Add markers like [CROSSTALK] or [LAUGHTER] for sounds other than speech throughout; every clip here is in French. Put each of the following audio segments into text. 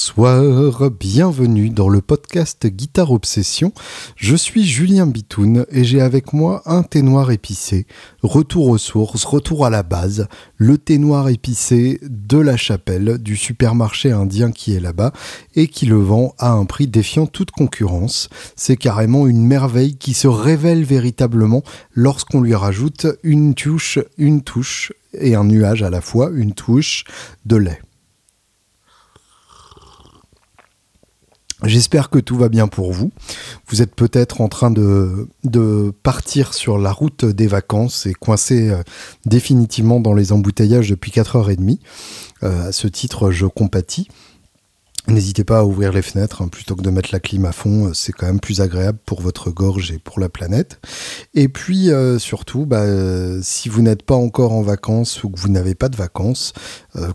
Bonsoir, bienvenue dans le podcast Guitare Obsession. Je suis Julien Bitoun et j'ai avec moi un thé noir épicé. Retour aux sources, retour à la base, le thé noir épicé de la chapelle du supermarché indien qui est là-bas et qui le vend à un prix défiant toute concurrence. C'est carrément une merveille qui se révèle véritablement lorsqu'on lui rajoute une touche, une touche et un nuage à la fois, une touche de lait. J'espère que tout va bien pour vous. Vous êtes peut-être en train de, partir sur la route des vacances et coincé euh, définitivement dans les embouteillages depuis 4h30. Euh, à ce titre, je compatis. N'hésitez pas à ouvrir les fenêtres hein, plutôt que de mettre la clim à fond, euh, c'est quand même plus agréable pour votre gorge et pour la planète. Et puis euh, surtout, bah, si vous n'êtes pas encore en vacances ou que vous n'avez pas de vacances,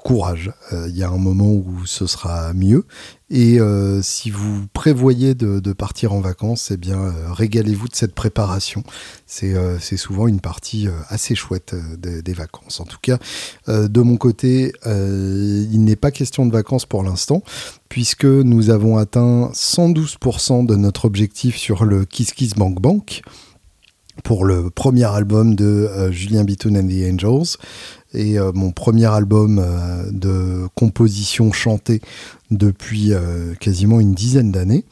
courage. Il y a un moment où ce sera mieux. Et si vous prévoyez de, partir en vacances, eh bien régalez-vous de cette préparation. C'est souvent une partie assez chouette des, des, vacances. En tout cas, de mon côté, il n'est pas question de vacances pour l'instant puisque nous avons atteint 112% de notre objectif sur le Kiss Kiss Bank Bank pour le premier album de euh, Julien Bitoun and the Angels et euh, mon premier album euh, de composition chantée depuis quasiment une dizaine d'années.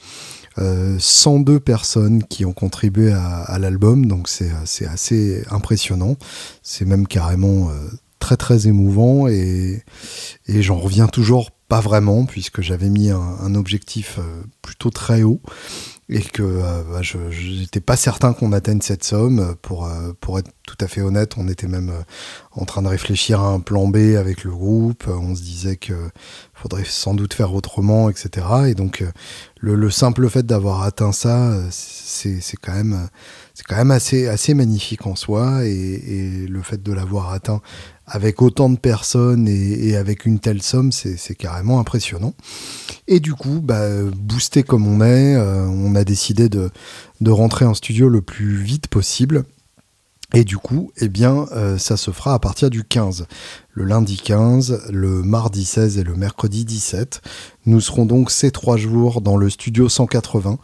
102 personnes qui ont contribué à, l'album, donc c'est assez impressionnant. C'est même carrément très très émouvant et, et j'en reviens toujours pas vraiment, puisque j'avais mis un, objectif plutôt très haut et que euh, bah, je n'étais pas certain qu'on atteigne cette somme. Pour, euh, pour être tout à fait honnête, on était même en train de réfléchir à un plan B avec le groupe. On se disait qu'il faudrait sans doute faire autrement, etc. Et donc le, simple fait d'avoir atteint ça, c'est quand même c'est quand même assez, magnifique en soi et, et le fait de l'avoir atteint avec autant de personnes et, avec une telle somme, c'est carrément impressionnant. Et du coup, bah, boosté comme on est, euh, on a décidé de, rentrer en studio le plus vite possible. Et du coup, eh bien, euh, ça se fera à partir du 15. Le lundi 15, le mardi 16 et le mercredi 17. Nous serons donc ces trois jours dans le studio 180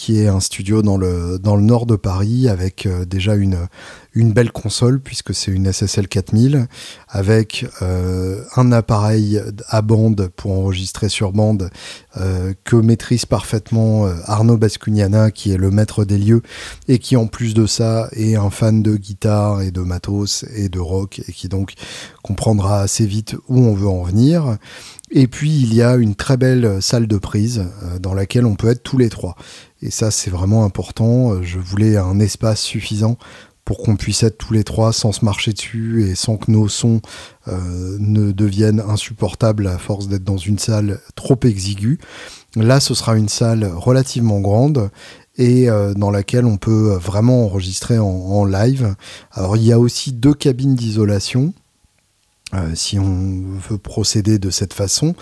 qui est un studio dans le, dans le nord de Paris avec euh, déjà une, une belle console puisque c'est une SSL 4000 avec euh, un appareil à bande pour enregistrer sur bande euh, que maîtrise parfaitement Arnaud Bascugnana qui est le maître des lieux et qui en plus de ça est un fan de guitare et de matos et de rock et qui donc comprendra assez vite où on veut en venir. Et puis il y a une très belle salle de prise dans laquelle on peut être tous les trois. Et ça, c'est vraiment important. Euh, je voulais un espace suffisant pour qu'on puisse être tous les trois sans se marcher dessus et sans que nos sons euh, ne deviennent insupportables à force d'être dans une salle trop exiguë. Là, ce sera une salle relativement grande et euh, dans laquelle on peut vraiment enregistrer en, live. Alors, il y a aussi deux cabines d'isolation. Euh, si on veut procéder de cette façon,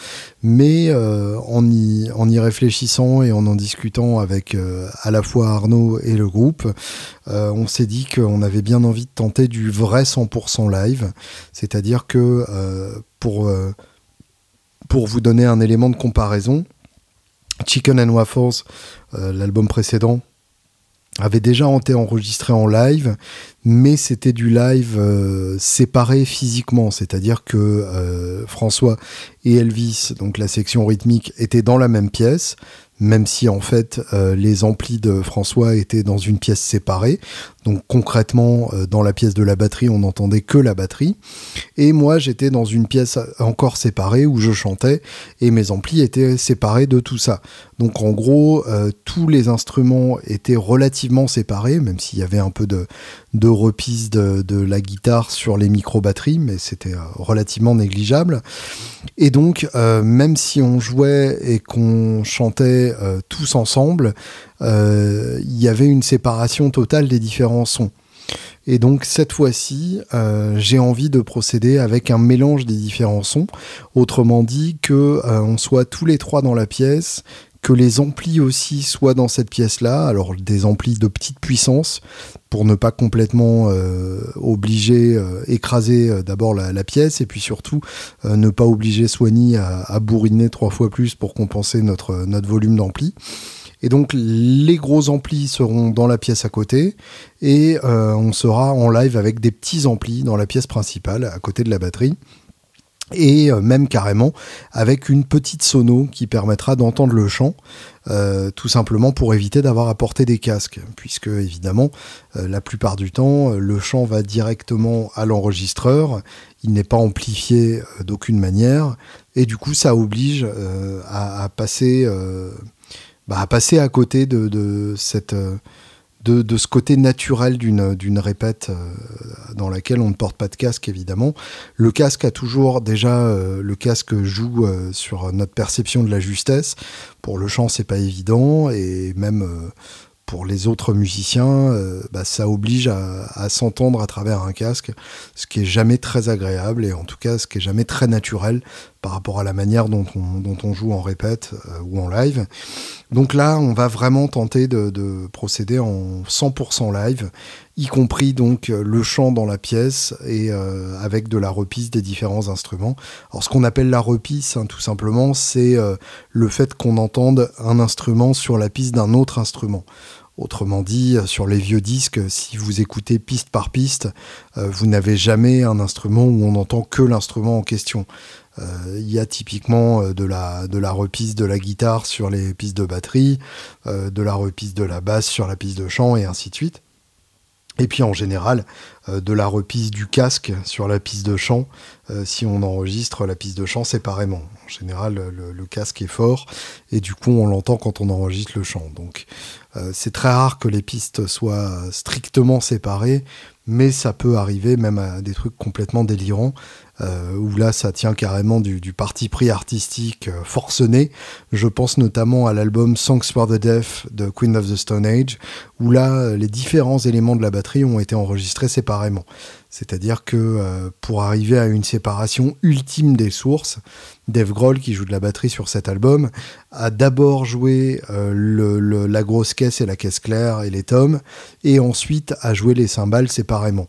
mais euh, en, y, en, y, réfléchissant et en en discutant avec euh, à la fois Arnaud et le groupe, on s'est dit qu'on avait bien envie de tenter du vrai 100% live, c'est-à-dire que pour, pour vous donner un élément de comparaison, Chicken and Waffles, l'album précédent, avait déjà été enregistré en live, mais c'était du live euh, séparé physiquement, c'est-à-dire que euh, François et Elvis, donc la section rythmique, étaient dans la même pièce, même si en fait euh, les amplis de François étaient dans une pièce séparée. Donc concrètement, euh, dans la pièce de la batterie, on n'entendait que la batterie. Et moi, j'étais dans une pièce encore séparée où je chantais et mes amplis étaient séparés de tout ça. Donc en gros, euh, tous les instruments étaient relativement séparés, même s'il y avait un peu de, de de, de, la guitare sur les micro-batteries, mais c'était relativement négligeable. Et donc, même si on jouait et qu'on chantait euh, tous ensemble, euh, il y avait une séparation totale des différents sons. Et donc cette fois-ci, euh, j'ai envie de procéder avec un mélange des différents sons. Autrement dit, que on soit tous les trois dans la pièce, que les amplis aussi soient dans cette pièce-là, alors des amplis de petite puissance, pour ne pas complètement euh, obliger, euh, écraser euh, d'abord la, pièce, et puis surtout ne pas obliger Sony à, à, bourriner trois fois plus pour compenser notre, notre volume d'ampli. Et donc les gros amplis seront dans la pièce à côté et on sera en live avec des petits amplis dans la pièce principale à côté de la batterie et euh, même carrément avec une petite sono qui permettra d'entendre le chant, euh, tout simplement pour éviter d'avoir à porter des casques, puisque évidemment euh, la plupart du temps le chant va directement à l'enregistreur, il n'est pas amplifié d'aucune manière, et du coup ça oblige à, passer, bah, à passer à côté de, de cette de, ce côté naturel d'une répète euh, dans laquelle on ne porte pas de casque évidemment. Le casque a toujours déjà euh, le casque joue euh, sur notre perception de la justesse. Pour le chant c'est pas évident et même pour les autres musiciens, bah, ça oblige à, s'entendre à travers un casque, ce qui est jamais très agréable et en tout cas ce qui est jamais très naturel par rapport à la manière dont on, joue en répète euh, ou en live. Donc là, on va vraiment tenter de, procéder en 100% live, y compris donc le chant dans la pièce et euh, avec de la repisse des différents instruments. Alors ce qu'on appelle la repisse, hein, tout simplement, c'est le fait qu'on entende un instrument sur la piste d'un autre instrument. Autrement dit, sur les vieux disques, si vous écoutez piste par piste, euh, vous n'avez jamais un instrument où on n'entend que l'instrument en question. Euh, il y a typiquement euh, de la, de de la guitare sur les pistes de batterie, de la repiste de la basse sur la piste de chant, et ainsi de suite. Et puis en général, de la repiste du casque sur la piste de chant, si on enregistre la piste de chant séparément. En général, le, le casque est fort, et du coup, on l'entend quand on enregistre le chant. Donc, euh, c'est très rare que les pistes soient strictement séparées, mais ça peut arriver même à des trucs complètement délirants, euh, où là ça tient carrément du, parti pris artistique euh, forcené. Je pense notamment à l'album Songs for the Deaf de Queen of the Stone Age, où là les différents éléments de la batterie ont été enregistrés séparément. C'est-à-dire que pour arriver à une séparation ultime des sources, Dave Grohl, qui joue de la batterie sur cet album, a d'abord joué euh, la grosse caisse et la caisse claire et les tomes, et ensuite a joué les cymbales séparément.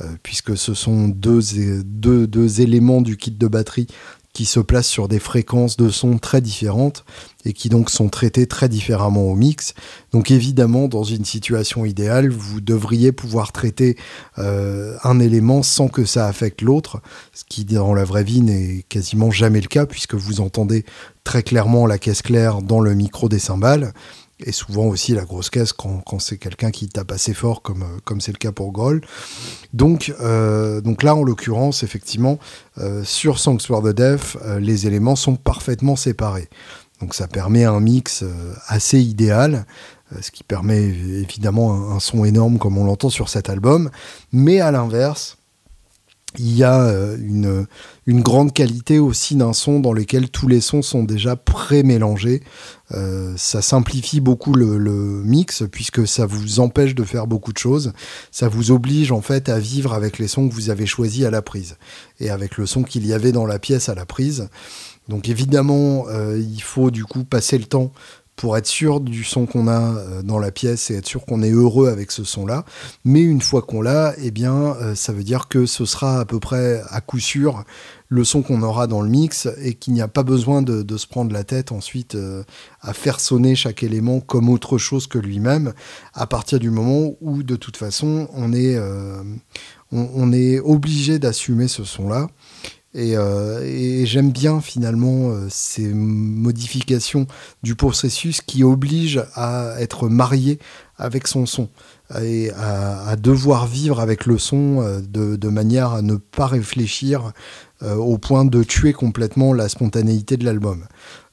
Euh, puisque ce sont deux, deux, éléments du kit de batterie qui se placent sur des fréquences de son très différentes et qui donc sont traités très différemment au mix. Donc évidemment, dans une situation idéale, vous devriez pouvoir traiter euh, un élément sans que ça affecte l'autre, ce qui dans la vraie vie n'est quasiment jamais le cas puisque vous entendez très clairement la caisse claire dans le micro des cymbales et souvent aussi la grosse caisse quand, c'est quelqu'un qui tape assez fort comme euh, c'est le cas pour Groll. Donc euh, donc là en l'occurrence effectivement euh, sur Songs for the Deaf les éléments sont parfaitement séparés. Donc ça permet un mix assez idéal, ce qui permet évidemment un son énorme comme on l'entend sur cet album. Mais à l'inverse, il y a euh, une, grande qualité aussi d'un son dans lequel tous les sons sont déjà pré-mélangés. Euh, ça simplifie beaucoup le, mix puisque ça vous empêche de faire beaucoup de choses. Ça vous oblige en fait à vivre avec les sons que vous avez choisis à la prise et avec le son qu'il y avait dans la pièce à la prise. Donc évidemment, euh, il faut du coup passer le temps pour être sûr du son qu'on a euh, dans la pièce et être sûr qu'on est heureux avec ce son-là. Mais une fois qu'on l'a, eh bien, euh, ça veut dire que ce sera à peu près à coup sûr le son qu'on aura dans le mix et qu'il n'y a pas besoin de, se prendre la tête ensuite euh, à faire sonner chaque élément comme autre chose que lui-même à partir du moment où de toute façon on est, on est obligé d'assumer ce son-là. Euh, et, j'aime bien finalement euh, ces modifications du processus qui obligent à être marié avec son son et à, devoir vivre avec le son euh, de, manière à ne pas réfléchir au point de tuer complètement la spontanéité de l'album.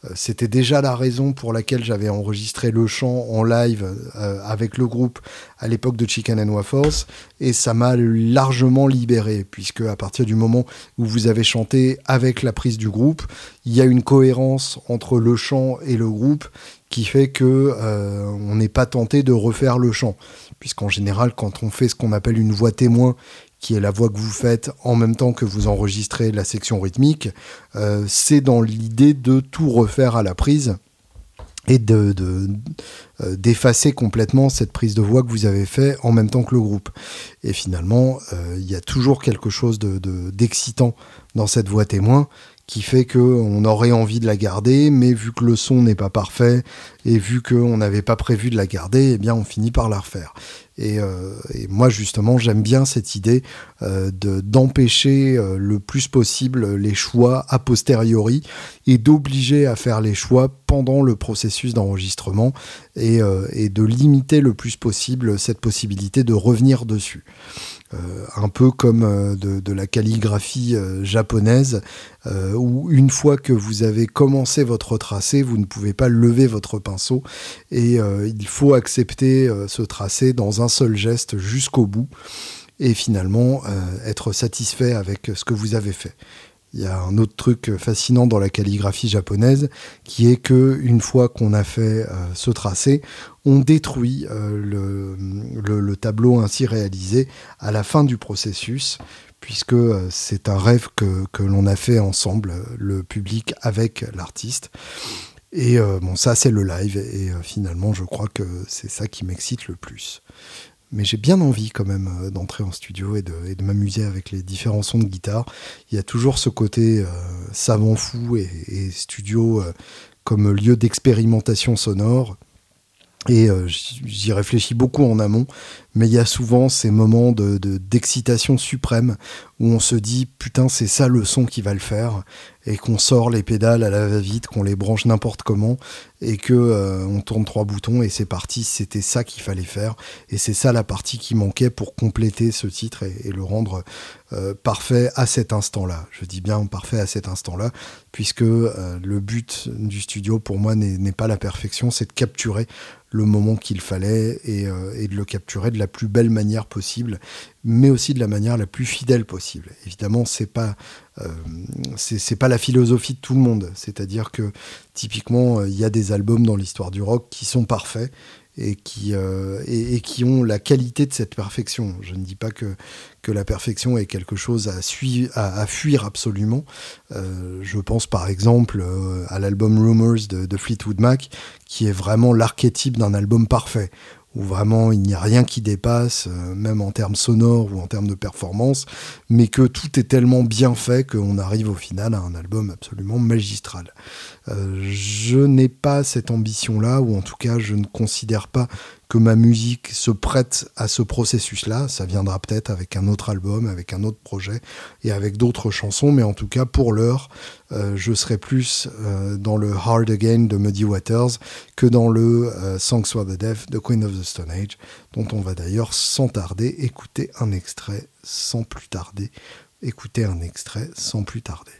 Euh, c'était déjà la raison pour laquelle j'avais enregistré le chant en live euh, avec le groupe à l'époque de Chicken and Waffles et ça m'a largement libéré puisque à partir du moment où vous avez chanté avec la prise du groupe, il y a une cohérence entre le chant et le groupe qui fait que euh, on n'est pas tenté de refaire le chant puisqu'en général quand on fait ce qu'on appelle une voix témoin qui est la voix que vous faites en même temps que vous enregistrez la section rythmique, euh, c'est dans l'idée de tout refaire à la prise et de, euh, d'effacer complètement cette prise de voix que vous avez fait en même temps que le groupe. Et finalement, il y a toujours quelque chose de, d'excitant dans cette voix témoin qui fait qu'on aurait envie de la garder, mais vu que le son n'est pas parfait et vu qu'on n'avait pas prévu de la garder, eh bien on finit par la refaire. Et, euh, moi justement, j'aime bien cette idée euh, de d'empêcher euh, le plus possible les choix a posteriori et d'obliger à faire les choix pendant le processus d'enregistrement et de limiter le plus possible cette possibilité de revenir dessus. Euh, un peu comme euh, de, la calligraphie euh, japonaise, où une fois que vous avez commencé votre tracé, vous ne pouvez pas lever votre pinceau, et il faut accepter ce tracé dans un seul geste jusqu'au bout, et finalement être satisfait avec ce que vous avez fait. Il y a un autre truc fascinant dans la calligraphie japonaise qui est que une fois qu'on a fait ce tracé, on détruit euh, le, tableau ainsi réalisé à la fin du processus puisque euh, c'est un rêve que, l'on a fait ensemble, le public avec l'artiste. Et bon, ça c'est le live et finalement je crois que c'est ça qui m'excite le plus mais j'ai bien envie quand même euh, d'entrer en studio et de, m'amuser avec les différents sons de guitare. Il y a toujours ce côté euh, savant fou et, studio euh, comme lieu d'expérimentation sonore. Et j'y réfléchis beaucoup en amont, mais il y a souvent ces moments de, d'excitation suprême où on se dit putain c'est ça le son qui va le faire et qu'on sort les pédales à la va-vite, qu'on les branche n'importe comment et que euh, on tourne trois boutons et c'est parti, c'était ça qu'il fallait faire et c'est ça la partie qui manquait pour compléter ce titre et, le rendre euh, parfait à cet instant-là. Je dis bien parfait à cet instant-là puisque euh, le but du studio pour moi n'est pas la perfection, c'est de capturer le moment qu'il fallait et, et de le capturer de la plus belle manière possible mais aussi de la manière la plus fidèle possible. Évidemment, c'est pas euh, c'est pas la philosophie de tout le monde. C'est-à-dire que typiquement, euh, il y a des albums dans l'histoire du rock qui sont parfaits et qui, euh, et, qui ont la qualité de cette perfection. Je ne dis pas que, que la perfection est quelque chose à, à, à fuir absolument. je pense par exemple à l'album Rumors de, Fleetwood Mac, qui est vraiment l'archétype d'un album parfait, où vraiment il n'y a rien qui dépasse, euh, même en termes sonores ou en termes de performance, mais que tout est tellement bien fait qu'on arrive au final à un album absolument magistral. Euh, je n'ai pas cette ambition-là, ou en tout cas je ne considère pas que ma musique se prête à ce processus-là. Ça viendra peut-être avec un autre album, avec un autre projet et avec d'autres chansons, mais en tout cas pour l'heure, euh, je serai plus euh, dans le Hard Again de Muddy Waters que dans le Songs for the Deaf de Queen of the Stone Age, dont on va d'ailleurs sans tarder écouter un extrait sans plus tarder. Écouter un extrait sans plus tarder.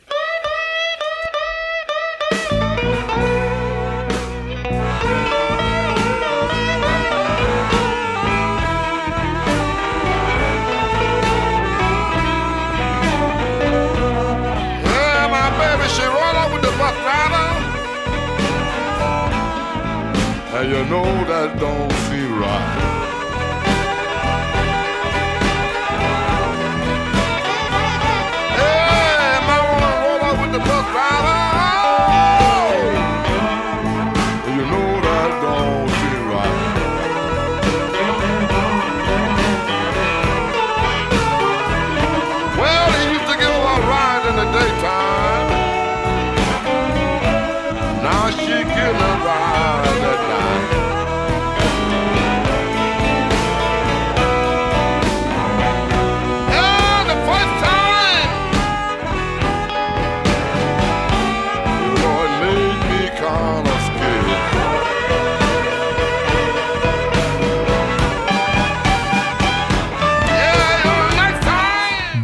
You know that don't seem right.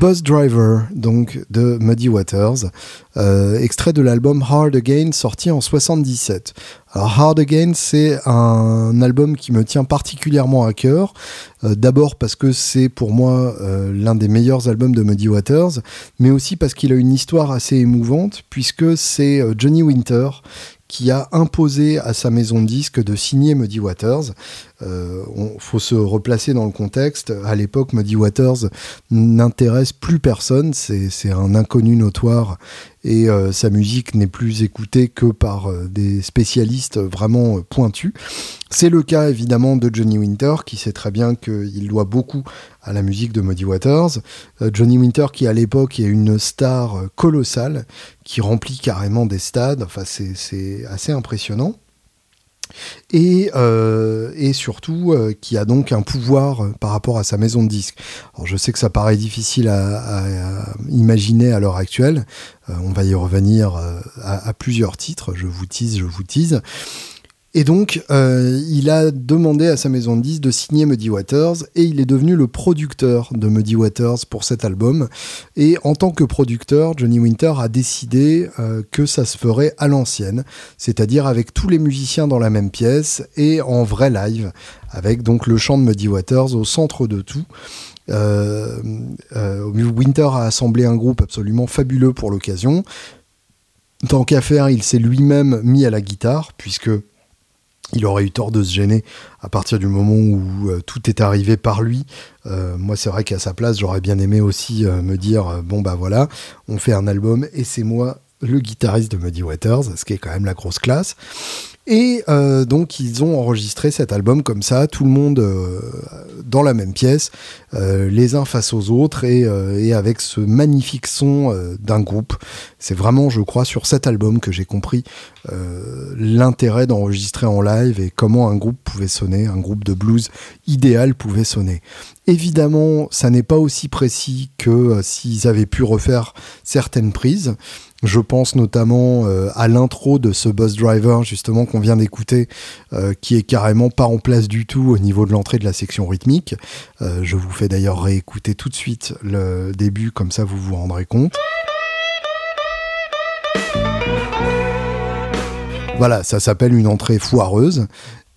Bus Driver, de Muddy Waters, euh, extrait de l'album Hard Again sorti en 77. Alors Hard Again, c'est un album qui me tient particulièrement à cœur. Euh, D'abord parce que c'est pour moi euh, l'un des meilleurs albums de Muddy Waters, mais aussi parce qu'il a une histoire assez émouvante, puisque c'est Johnny Winter qui a imposé à sa maison de disques de signer Muddy Waters. Euh, on, faut se replacer dans le contexte. À l'époque, Muddy Waters n'intéresse plus personne. C'est un inconnu notoire et euh, sa musique n'est plus écoutée que par euh, des spécialistes vraiment euh, pointus. C'est le cas évidemment de Johnny Winter qui sait très bien qu'il doit beaucoup à la musique de Muddy Waters. Johnny Winter qui à l'époque est une star colossale qui remplit carrément des stades, enfin c'est assez impressionnant et, euh, et surtout euh, qui a donc un pouvoir euh, par rapport à sa maison de disques. Alors je sais que ça paraît difficile à, imaginer à l'heure actuelle, on va y revenir à, à, plusieurs titres, je vous tease, je vous tease. Et donc, euh, il a demandé à sa maison de disques de signer Muddy Waters et il est devenu le producteur de Muddy Waters pour cet album. Et en tant que producteur, Johnny Winter a décidé euh, que ça se ferait à l'ancienne, c'est-à-dire avec tous les musiciens dans la même pièce et en vrai live, avec donc le chant de Muddy Waters au centre de tout. Euh, Winter a assemblé un groupe absolument fabuleux pour l'occasion. Tant qu'à faire, il s'est lui-même mis à la guitare, puisque il aurait eu tort de se gêner à partir du moment où euh, tout est arrivé par lui. Euh, moi, c'est vrai qu'à sa place, j'aurais bien aimé aussi euh, me dire bon, bah voilà, on fait un album et c'est moi le guitariste de Muddy Waters, ce qui est quand même la grosse classe. Et euh, donc ils ont enregistré cet album comme ça, tout le monde euh, dans la même pièce, euh, les uns face aux autres, et, euh, et avec ce magnifique son euh, d'un groupe. C'est vraiment, je crois, sur cet album que j'ai compris euh, l'intérêt d'enregistrer en live et comment un groupe pouvait sonner, un groupe de blues idéal pouvait sonner. Évidemment, ça n'est pas aussi précis que s'ils avaient pu refaire certaines prises. Je pense notamment euh, à l'intro de ce Bus Driver, justement, qu'on vient d'écouter, euh, qui est carrément pas en place du tout au niveau de l'entrée de la section rythmique. Euh, je vous fais d'ailleurs réécouter tout de suite le début, comme ça vous vous rendrez compte. Voilà, ça s'appelle une entrée foireuse.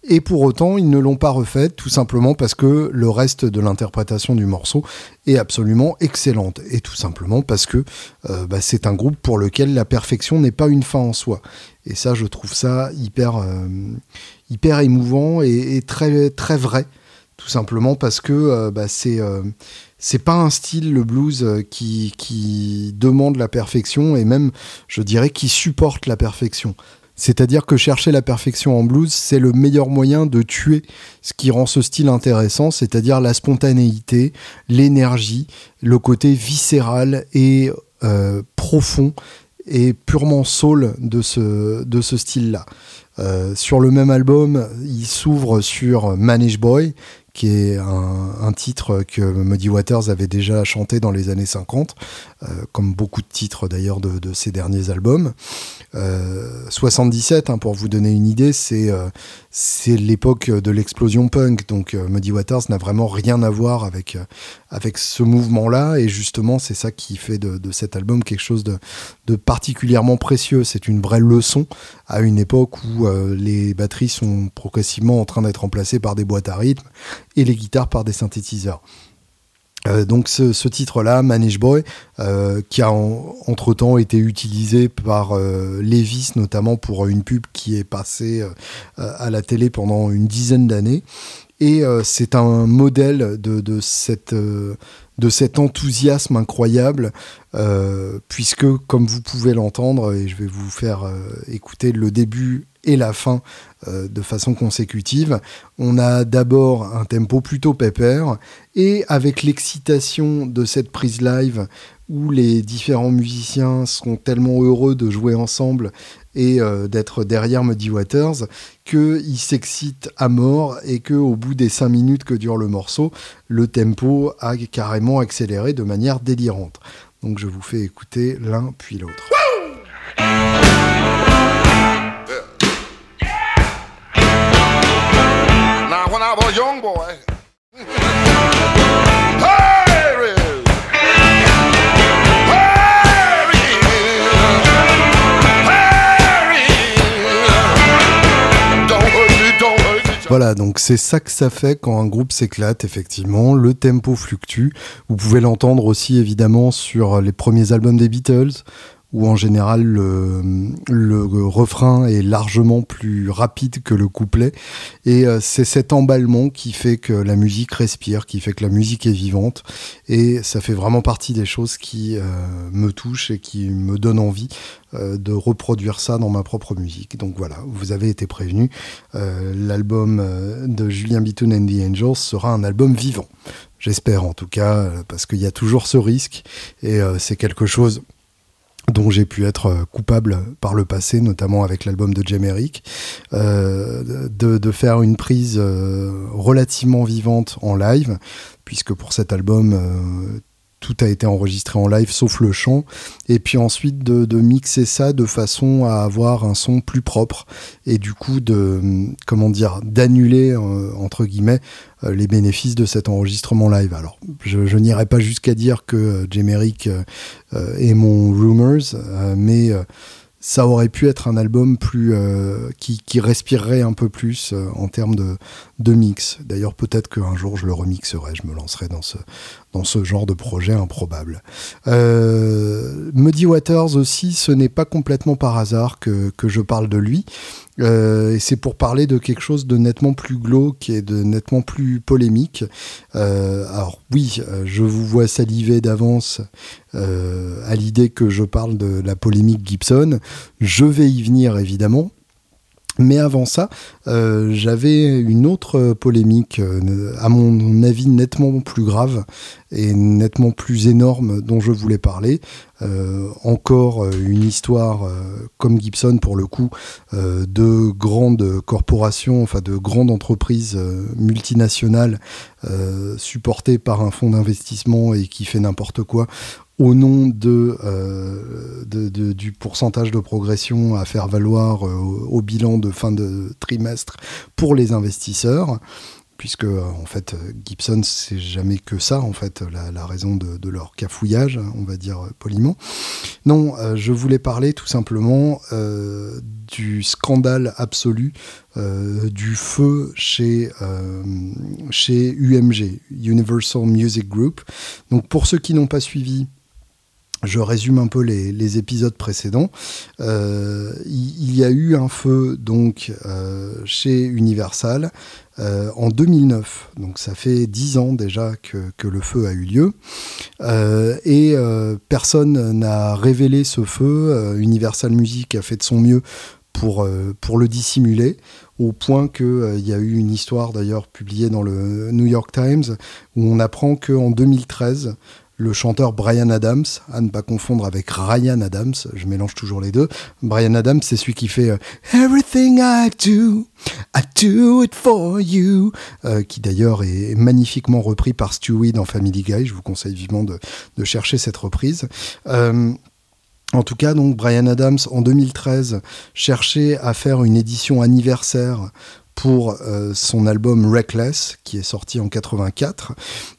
Et pour autant, ils ne l'ont pas refaite, tout simplement parce que le reste de l'interprétation du morceau est absolument excellente. Et tout simplement parce que euh, bah, c'est un groupe pour lequel la perfection n'est pas une fin en soi. Et ça, je trouve ça hyper, euh, émouvant et, très, vrai. Tout simplement parce que euh, bah, c'est euh, c'est pas un style le blues qui, qui demande la perfection et même je dirais qui supporte la perfection. C'est-à-dire que chercher la perfection en blues, c'est le meilleur moyen de tuer ce qui rend ce style intéressant, c'est-à-dire la spontanéité, l'énergie, le côté viscéral et euh, profond et purement soul de ce, de ce style-là. Euh, sur le même album, il s'ouvre sur Manish Boy, qui est un, un, titre que Muddy Waters avait déjà chanté dans les années 50, euh, comme beaucoup de titres d'ailleurs de, de, ses derniers albums. Euh, 77, hein, pour vous donner une idée, c'est euh, l'époque de l'explosion punk, donc euh, Muddy Waters n'a vraiment rien à voir avec, euh, ce mouvement-là, et justement c'est ça qui fait de, cet album quelque chose de, particulièrement précieux. C'est une vraie leçon à une époque où euh, les batteries sont progressivement en train d'être remplacées par des boîtes à rythme et les guitares par des synthétiseurs. Euh, donc ce, titre-là, Manage Boy, euh, qui a en, entre-temps été utilisé par euh, Levis, notamment pour une pub qui est passée à la télé pendant une dizaine d'années. Et c'est un modèle de, de cette de cet enthousiasme incroyable, puisque, comme vous pouvez l'entendre, et je vais vous faire écouter le début et la fin de façon consécutive, on a d'abord un tempo plutôt pépère, et avec l'excitation de cette prise live, où les différents musiciens sont tellement heureux de jouer ensemble et euh, d'être derrière Muddy Waters qu'il s'excite à mort et que au bout des cinq minutes que dure le morceau, le tempo a carrément accéléré de manière délirante. Donc je vous fais écouter l'un puis l'autre. Voilà, donc c'est ça que ça fait quand un groupe s'éclate, effectivement. Le tempo fluctue. Vous pouvez l'entendre aussi, évidemment, sur les premiers albums des Beatles, où en général le, refrain est largement plus rapide que le couplet. Et euh, c'est cet emballement qui fait que la musique respire, qui fait que la musique est vivante. Et ça fait vraiment partie des choses qui euh, me touchent et qui me donnent envie euh, de reproduire ça dans ma propre musique. Donc voilà, vous avez été prévenu. L'album de Julien Bitoun and the Angels sera un album vivant. J'espère en tout cas, parce qu'il y a toujours ce risque et c'est quelque chose dont j'ai pu être euh, coupable par le passé, notamment avec l'album de Jameric, euh, de, de, faire une prise euh, relativement vivante en live, puisque pour cet album, euh, tout a été enregistré en live sauf le chant, et puis ensuite de, mixer ça de façon à avoir un son plus propre, et du coup de, comment dire, d'annuler, euh, entre guillemets, euh, les bénéfices de cet enregistrement live. Alors, je, n'irai pas jusqu'à dire que Jameric euh, est mon Rumors, mais ça aurait pu être un album plus euh, qui, respirerait un peu plus euh, en termes de, mix. D'ailleurs, peut-être qu'un jour je le remixerai, je me lancerai dans ce, genre de projet improbable. Euh, Muddy Waters aussi, ce n'est pas complètement par hasard que je parle de lui. Euh, et c'est pour parler de quelque chose de nettement plus glauque et de nettement plus polémique. Euh, alors oui, euh, je vous vois saliver d'avance euh, à l'idée que je parle de la polémique Gibson. Je vais y venir évidemment. Mais avant ça, euh, j'avais une autre polémique, euh, à mon avis nettement plus grave et nettement plus énorme dont je voulais parler. Euh, encore une histoire, comme Gibson pour le coup, de grandes corporations, enfin de grandes entreprises multinationales supportées par un fonds d'investissement et qui fait n'importe quoi au nom de, euh, de, du pourcentage de progression à faire valoir euh, au, bilan de fin de trimestre pour les investisseurs puisque en fait Gibson c'est jamais que ça en fait la, raison de, leur cafouillage on va dire poliment. Non euh, je voulais parler tout simplement euh, du scandale absolu euh, du feu chez chez UMG Universal Music Group. Donc pour ceux qui n'ont pas suivi je résume un peu les, épisodes précédents. Euh, il, y a eu un feu donc euh, chez Universal euh, en 2009. Donc ça fait dix ans déjà que, le feu a eu lieu. Et personne n'a révélé ce feu. Universal Music a fait de son mieux pour, le dissimuler au point qu'il y a eu une histoire d'ailleurs publiée dans le New York Times où on apprend qu'en 2013, le chanteur Brian Adams, à ne pas confondre avec Ryan Adams, je mélange toujours les deux. Brian Adams, c'est celui qui fait euh, Everything I do, I do it for you, euh, qui d'ailleurs est magnifiquement repris par Stewie dans Family Guy. Je vous conseille vivement de, chercher cette reprise. Euh, en tout cas, donc Brian Adams en 2013 cherchait à faire une édition anniversaire pour euh, son album Reckless qui est sorti en 84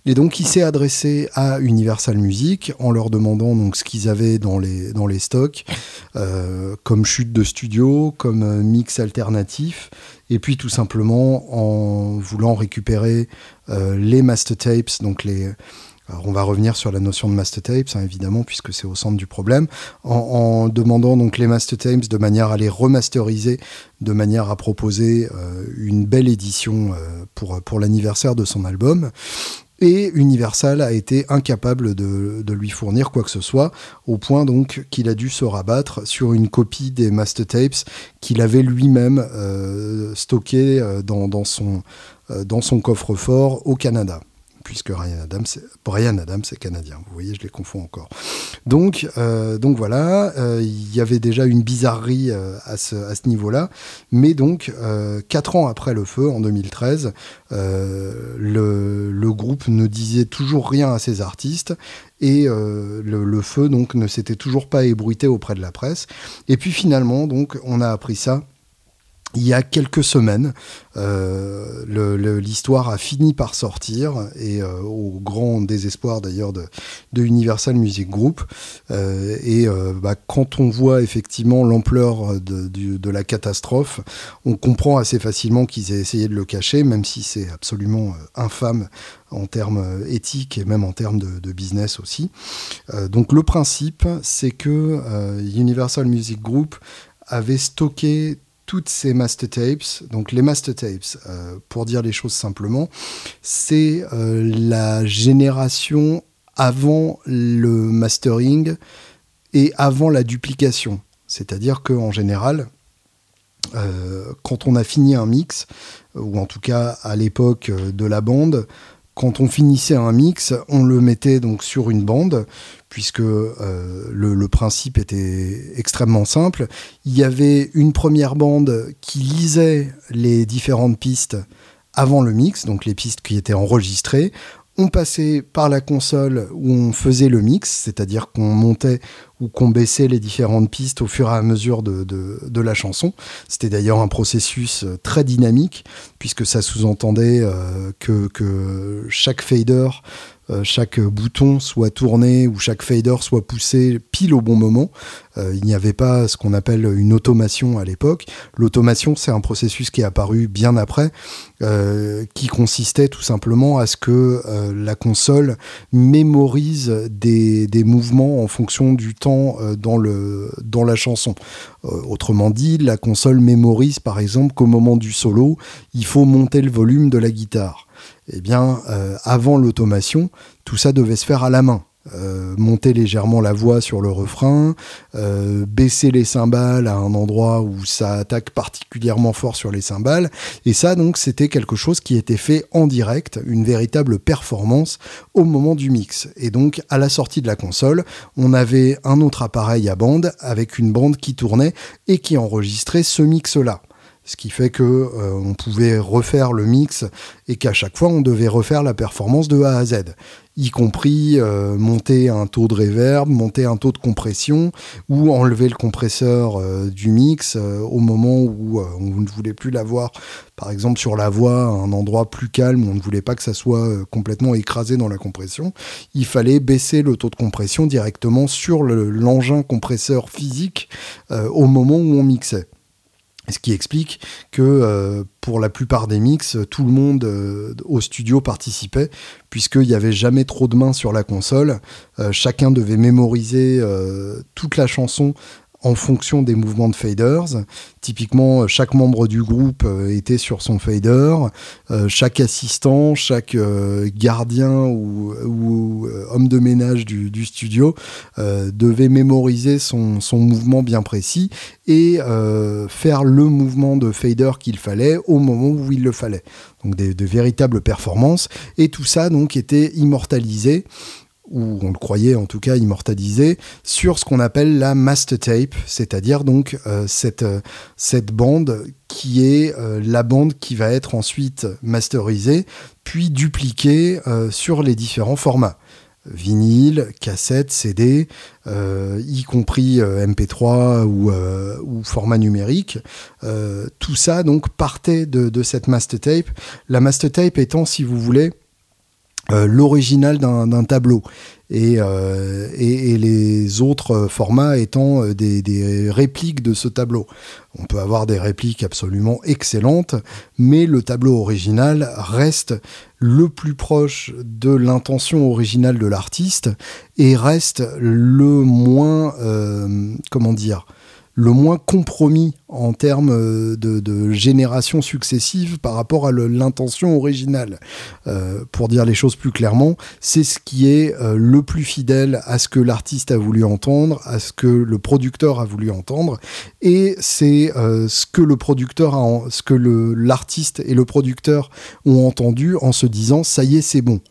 et donc il s'est adressé à Universal Music en leur demandant donc ce qu'ils avaient dans les dans les stocks euh, comme chute de studio comme euh, mix alternatif et puis tout simplement en voulant récupérer les master tapes donc les alors on va revenir sur la notion de master tapes, hein, évidemment, puisque c'est au centre du problème, en, demandant donc les master tapes de manière à les remasteriser, de manière à proposer euh, une belle édition euh, pour, l'anniversaire de son album. Et Universal a été incapable de, lui fournir quoi que ce soit, au point donc qu'il a dû se rabattre sur une copie des master tapes qu'il avait lui-même euh, stocké dans, dans, son, euh, dans son coffre-fort au Canada puisque Ryan Adams, Brian Adams est canadien. Vous voyez, je les confonds encore. Donc, euh, donc voilà, euh, il y avait déjà une bizarrerie euh, à ce, niveau-là. Mais donc, quatre ans après le feu, en 2013, euh, le, groupe ne disait toujours rien à ses artistes et le, le, feu donc ne s'était toujours pas ébruité auprès de la presse. Et puis finalement, donc, on a appris ça il y a quelques semaines, euh, l'histoire a fini par sortir et euh, au grand désespoir d'ailleurs de, Universal Music Group. Euh, et bah, quand on voit effectivement l'ampleur de, la catastrophe, on comprend assez facilement qu'ils aient essayé de le cacher, même si c'est absolument infâme en termes éthiques et même en termes de, business aussi. Donc le principe, c'est que Universal Music Group avait stocké toutes ces master tapes. Donc les master tapes, euh, pour dire les choses simplement, c'est euh, la génération avant le mastering et avant la duplication. C'est-à-dire qu'en général, euh, quand on a fini un mix, ou en tout cas à l'époque de la bande, quand on finissait un mix, on le mettait donc sur une bande, puisque euh, le, le principe était extrêmement simple. Il y avait une première bande qui lisait les différentes pistes avant le mix, donc les pistes qui étaient enregistrées. On passait par la console où on faisait le mix, c'est-à-dire qu'on montait ou qu'on baissait les différentes pistes au fur et à mesure de, de- la chanson. C'était d'ailleurs un processus euh, très dynamique, puisque ça sous-entendait euh, que, que chaque fader, euh, chaque bouton soit tourné ou chaque fader soit poussé pile au bon moment. Euh, il n'y avait pas ce qu'on appelle une automation à l'époque. L'automation, c'est un processus qui est apparu bien après, euh, qui consistait tout simplement à ce que la console mémorise des, mouvements en fonction du temps dans, la chanson. Autrement dit, la console mémorise par exemple qu'au moment du solo, il faut monter le volume de la guitare. Eh bien, euh, avant l'automation, tout ça devait se faire à la main. Euh, monter légèrement la voix sur le refrain, euh, baisser les cymbales à un endroit où ça attaque particulièrement fort sur les cymbales. Et ça, donc, c'était quelque chose qui était fait en direct, une véritable performance au moment du mix. Et donc, à la sortie de la console, on avait un autre appareil à bande avec une bande qui tournait et qui enregistrait ce mix-là. Ce qui fait que euh, on pouvait refaire le mix et qu'à chaque fois on devait refaire la performance de A à Z, y compris euh, monter un taux de reverb, monter un taux de compression ou enlever le compresseur euh, du mix au moment où on ne voulait plus l'avoir, par exemple sur la voix, un endroit plus calme on ne voulait pas que ça soit complètement écrasé dans la compression. Il fallait baisser le taux de compression directement sur le- l'engin compresseur physique au moment où on mixait. Ce qui explique que euh, pour la plupart des mix, tout le monde euh, au studio participait, puisqu'il n'y avait jamais trop de mains sur la console. Euh, chacun devait mémoriser toute la chanson en fonction des mouvements de faders. Typiquement, euh, chaque membre du groupe euh, était sur son fader. Euh, chaque assistant, chaque gardien ou, homme de ménage du, studio devait mémoriser son, mouvement bien précis et faire le mouvement de fader qu'il fallait au moment où il le fallait. Donc de véritables performances. Et tout ça donc était immortalisé ou on le croyait en tout cas immortalisé, sur ce qu'on appelle la master tape, c'est-à-dire donc euh, cette, euh, cette bande qui est euh, la bande qui va être ensuite masterisée, puis dupliquée sur les différents formats vinyle, cassette, CD, y compris euh, MP3 ou, ou format numérique. Tout ça donc partait de, de cette master tape. La master tape étant, si vous voulez, euh, l'original d'un tableau et, euh, les autres formats étant euh, des, répliques de ce tableau. On peut avoir des répliques absolument excellentes, mais le tableau original reste le plus proche de l'intention originale de l'artiste et reste le moins, euh, comment dire, le moins compromis en termes euh, de, de génération successive par rapport à l'intention originale. Euh, pour dire les choses plus clairement, c'est ce qui est euh, le plus fidèle à ce que l'artiste a voulu entendre, à ce que le producteur a voulu entendre, et c'est ce que l'artiste et le producteur ont entendu en se disant ça y est, c'est bon.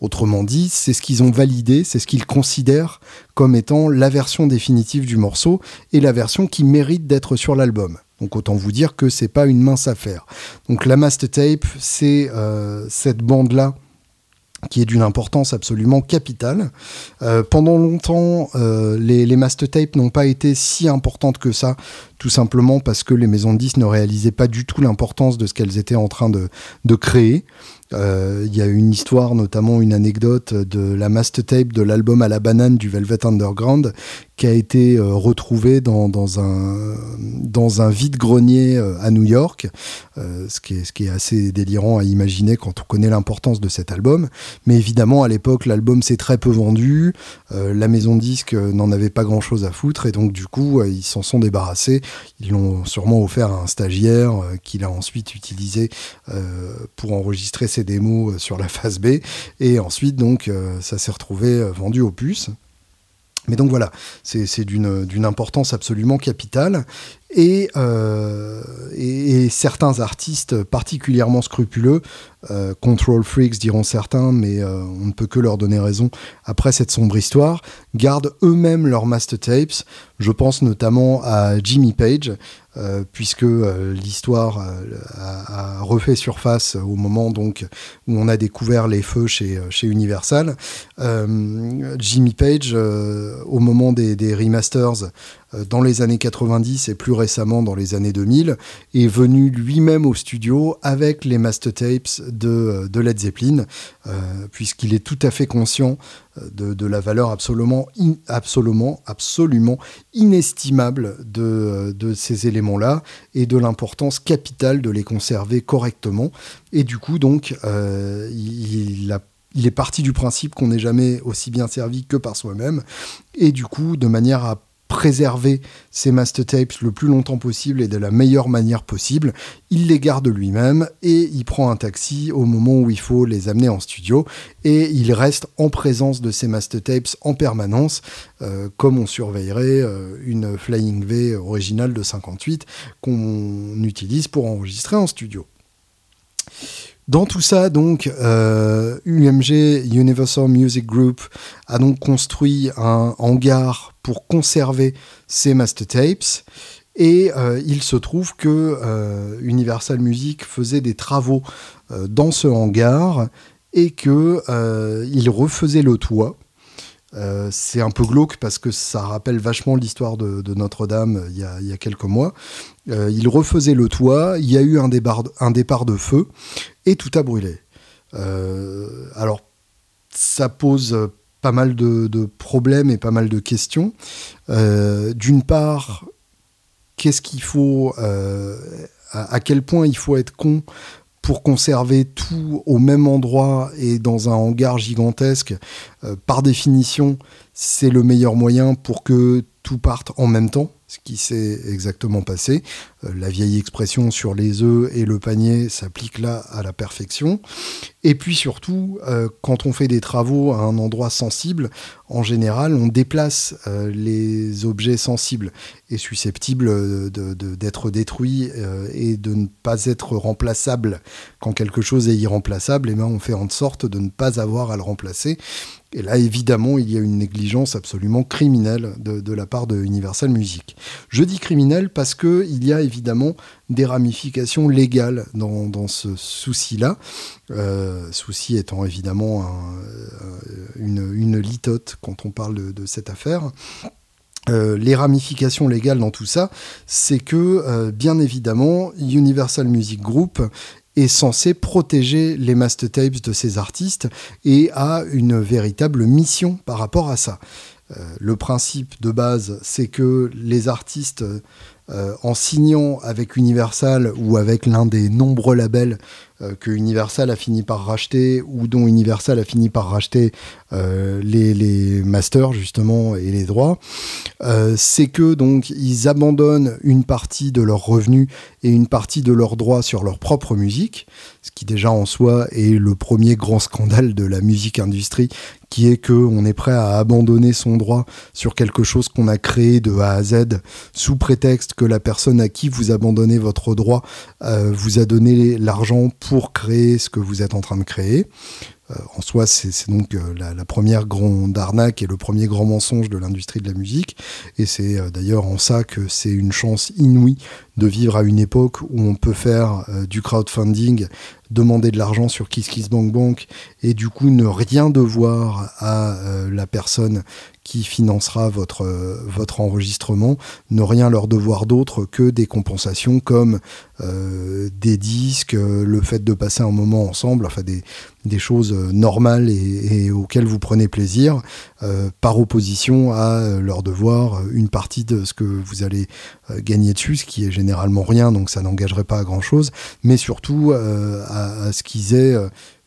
Autrement dit, c'est ce qu'ils ont validé, c'est ce qu'ils considèrent comme étant la version définitive du morceau et la version qui mérite d'être sur l'album. Donc autant vous dire que c'est pas une mince affaire. Donc la master tape, c'est euh, cette bande là qui est d'une importance absolument capitale. Euh, pendant longtemps, euh, les, les master tapes n'ont pas été si importantes que ça, tout simplement parce que les maisons de disques ne réalisaient pas du tout l'importance de ce qu'elles étaient en train de créer. Euh, Il y a une histoire, notamment une anecdote de la master tape de l'album à la banane du Velvet Underground qui a été euh, retrouvée dans, un, vide-grenier euh, à New York, ce, qui est, assez délirant à imaginer quand on connaît l'importance de cet album. Mais évidemment, à l'époque, l'album s'est très peu vendu, la maison de disque n'en avait pas grand-chose à foutre, et donc du coup, ils s'en sont débarrassés. Ils l'ont sûrement offert à un stagiaire qu'il a ensuite utilisé pour enregistrer ses démos euh, sur la phase B, et ensuite, donc, euh, ça s'est retrouvé euh, vendu aux puces. Mais donc voilà, c'est d'une importance absolument capitale. Et, et, certains artistes particulièrement scrupuleux, euh, control freaks diront certains, mais on ne peut que leur donner raison après cette sombre histoire, gardent eux-mêmes leurs master tapes. Je pense notamment à Jimmy Page, euh, puisque euh, l'histoire euh, a, refait surface au moment donc où on a découvert les feux chez, Universal. Jimmy Page, au moment des, remasters dans les années 90 et plus récemment dans les années 2000, est venu lui-même au studio avec les master tapes de, euh, de Led Zeppelin, euh, puisqu'il est tout à fait conscient euh, de, de la valeur absolument, absolument, absolument inestimable de, euh, de ces éléments-là et de l'importance capitale de les conserver correctement. Et du coup, donc, euh, il a il est parti du principe qu'on n'est jamais aussi bien servi que par soi-même, et du coup, de manière à préserver ses master tapes le plus longtemps possible et de la meilleure manière possible, il les garde lui-même et il prend un taxi au moment où il faut les amener en studio et il reste en présence de ses master tapes en permanence, euh, comme on surveillerait euh, une Flying V originale de 58 qu'on utilise pour enregistrer en studio. Dans tout ça, donc, euh, UMG, Universal Music Group, a donc construit un hangar pour conserver ces master tapes. Et euh, il se trouve que euh, Universal Music faisait des travaux euh, dans ce hangar et que euh, il refaisait le toit. Euh, c'est un peu glauque parce que ça rappelle vachement l'histoire de, Notre-Dame euh, il y, a, quelques mois. Euh, il refaisait le toit, il y a eu un un départ de feu et tout a brûlé. Euh, alors, ça pose pas mal de, problèmes et pas mal de questions. Euh, D'une part, qu'est-ce qu'il faut, euh, à, quel point il faut être con pour conserver tout au même endroit et dans un hangar gigantesque, par définition, c'est le meilleur moyen pour que tout parte en même temps, ce qui s'est exactement passé. Euh, la vieille expression sur les œufs et le panier s'applique là à la perfection. Et puis surtout, euh, quand on fait des travaux à un endroit sensible, en général, on déplace euh, les objets sensibles et susceptibles d'être détruits et de ne pas être remplaçables. Quand quelque chose est irremplaçable, eh ben, on fait en sorte de ne pas avoir à le remplacer. Et là, évidemment, il y a une négligence absolument criminelle de, la part de Universal Music. Je dis criminelle parce que il y a évidemment des ramifications légales dans, dans ce souci-là. Euh, souci étant évidemment euh, une, litote quand on parle de, cette affaire. Euh, les ramifications légales dans tout ça, c'est que, bien évidemment, Universal Music Group est censé protéger les master tapes de ces artistes et a une véritable mission par rapport à ça. Euh, le principe de base, c'est que les artistes, euh, en signant avec Universal ou avec l'un des nombreux labels euh, que Universal a fini par racheter ou dont Universal a fini par racheter les, les masters justement et les droits, euh, c'est que donc ils abandonnent une partie de leurs revenus et une partie de leurs droits sur leur propre musique, ce qui déjà en soi est le premier grand scandale de la musique industrie, qui est que on est prêt à abandonner son droit sur quelque chose qu'on a créé de A à Z sous prétexte que la personne à qui vous abandonnez votre droit euh, vous a donné l'argent pour créer ce que vous êtes en train de créer. Euh, en soi, c'est donc euh, la, première grande arnaque et le premier grand mensonge de l'industrie de la musique. Et c'est euh, d'ailleurs en ça que c'est une chance inouïe de vivre à une époque où on peut faire du crowdfunding, demander de l'argent sur KissKissBankBank et du coup ne rien devoir à la personne qui financera votre, euh, votre enregistrement, ne rien leur devoir d'autre que des compensations comme euh, des disques, euh, le fait de passer un moment ensemble, enfin des, choses normales et, auxquelles vous prenez plaisir, par opposition à leur devoir une partie de ce que vous allez gagner dessus, ce qui est généralement rien, donc ça n'engagerait pas à grand chose, mais surtout à, ce qu'ils aient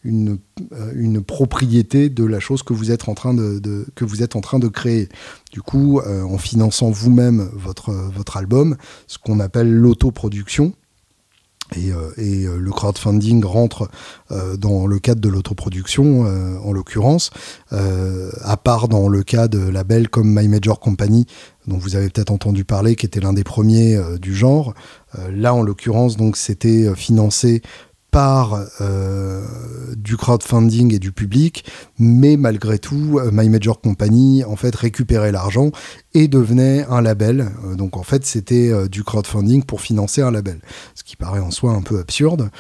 une, euh, une propriété de la chose que vous êtes en train de, que vous êtes en train de créer. Du coup, euh, en finançant vous-même votre, votre album, ce qu'on appelle l'autoproduction, et, euh, et, le crowdfunding rentre dans le cadre de l'autoproduction, euh, en l'occurrence, à part dans le cas de labels comme My Major Company, dont vous avez peut-être entendu parler, qui était l'un des premiers du genre. Là, en l'occurrence, donc c'était financé par euh, du crowdfunding et du public, mais malgré tout, euh, My Major Company en fait récupérait l'argent et devenait un label. Euh, donc en fait, c'était du crowdfunding pour financer un label, ce qui paraît en soi un peu absurde.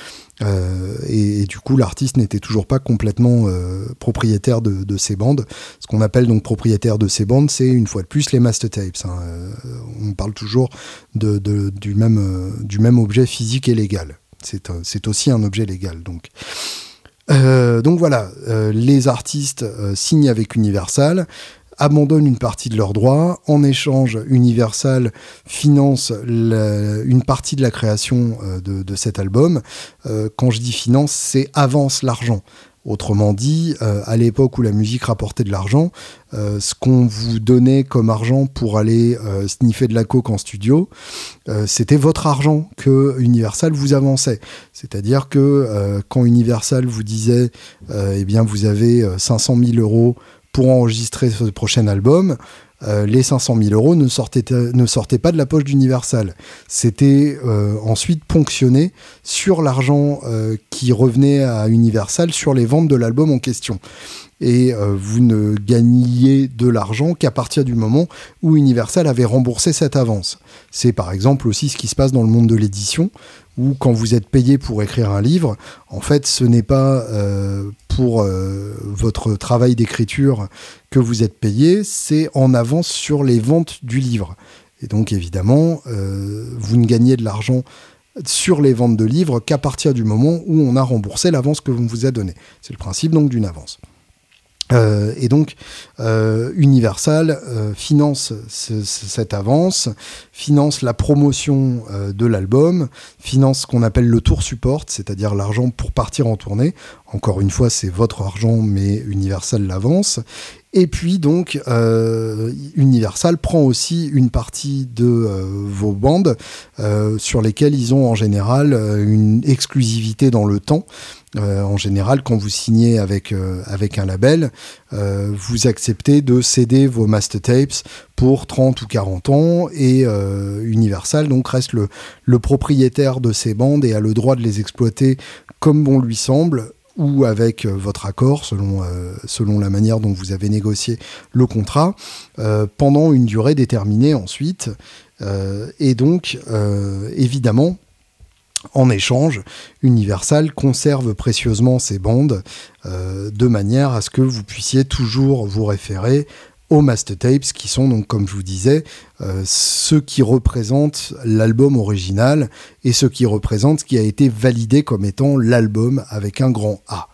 Et, du coup, l'artiste n'était toujours pas complètement propriétaire de, de ses bandes. Ce qu'on appelle donc propriétaire de ses bandes, c'est une fois de plus les master tapes. hein. On parle toujours du même objet physique et légal. C'est aussi un objet légal. Donc, Euh, voilà, euh, les artistes euh, signent avec Universal, abandonnent une partie de leurs droits. En échange, Universal finance une partie de la création de, cet album. Quand je dis finance, c'est avance l'argent. Autrement dit, euh, à l'époque où la musique rapportait de l'argent, euh, ce qu'on vous donnait comme argent pour aller euh, sniffer de la coke en studio, c'était votre argent que Universal vous avançait. C'est-à-dire que quand Universal vous disait, eh bien, vous avez euh, 500 000 euros pour enregistrer ce prochain album, euh, les 500 000 euros ne sortaient, pas de la poche d'Universal. C'était euh, ensuite ponctionné sur l'argent euh, qui revenait à Universal sur les ventes de l'album en question. Et vous ne gagniez de l'argent qu'à partir du moment où Universal avait remboursé cette avance. C'est par exemple aussi ce qui se passe dans le monde de l'édition, où quand vous êtes payé pour écrire un livre, en fait, ce n'est pas euh, pour euh, votre travail d'écriture que vous êtes payé, c'est en avance sur les ventes du livre. Et donc, évidemment, euh, vous ne gagnez de l'argent sur les ventes de livres qu'à partir du moment où on a remboursé l'avance que vous vous a donnée. C'est le principe donc d'une avance. Euh, et donc, euh, Universal euh, finance ce- ce- cette avance, finance la promotion euh, de l'album, finance ce qu'on appelle le tour support, c'est-à-dire l'argent pour partir en tournée. Encore une fois, c'est votre argent, mais Universal l'avance. Et puis donc, Universal prend aussi une partie de vos bandes sur lesquelles ils ont en général une exclusivité dans le temps. Euh, en général, quand vous signez avec, euh, un label, euh, vous acceptez de céder vos master tapes pour 30 ou 40 ans et Universal donc reste le, propriétaire de ces bandes et a le droit de les exploiter comme bon lui semble ou avec votre accord selon, la manière dont vous avez négocié le contrat pendant une durée déterminée ensuite. Et donc, évidemment, en échange, Universal conserve précieusement ces bandes euh, de manière à ce que vous puissiez toujours vous référer aux master tapes qui sont donc comme je vous disais euh, ceux qui représentent l'album original et ceux qui représentent ce qui a été validé comme étant l'album avec un grand A.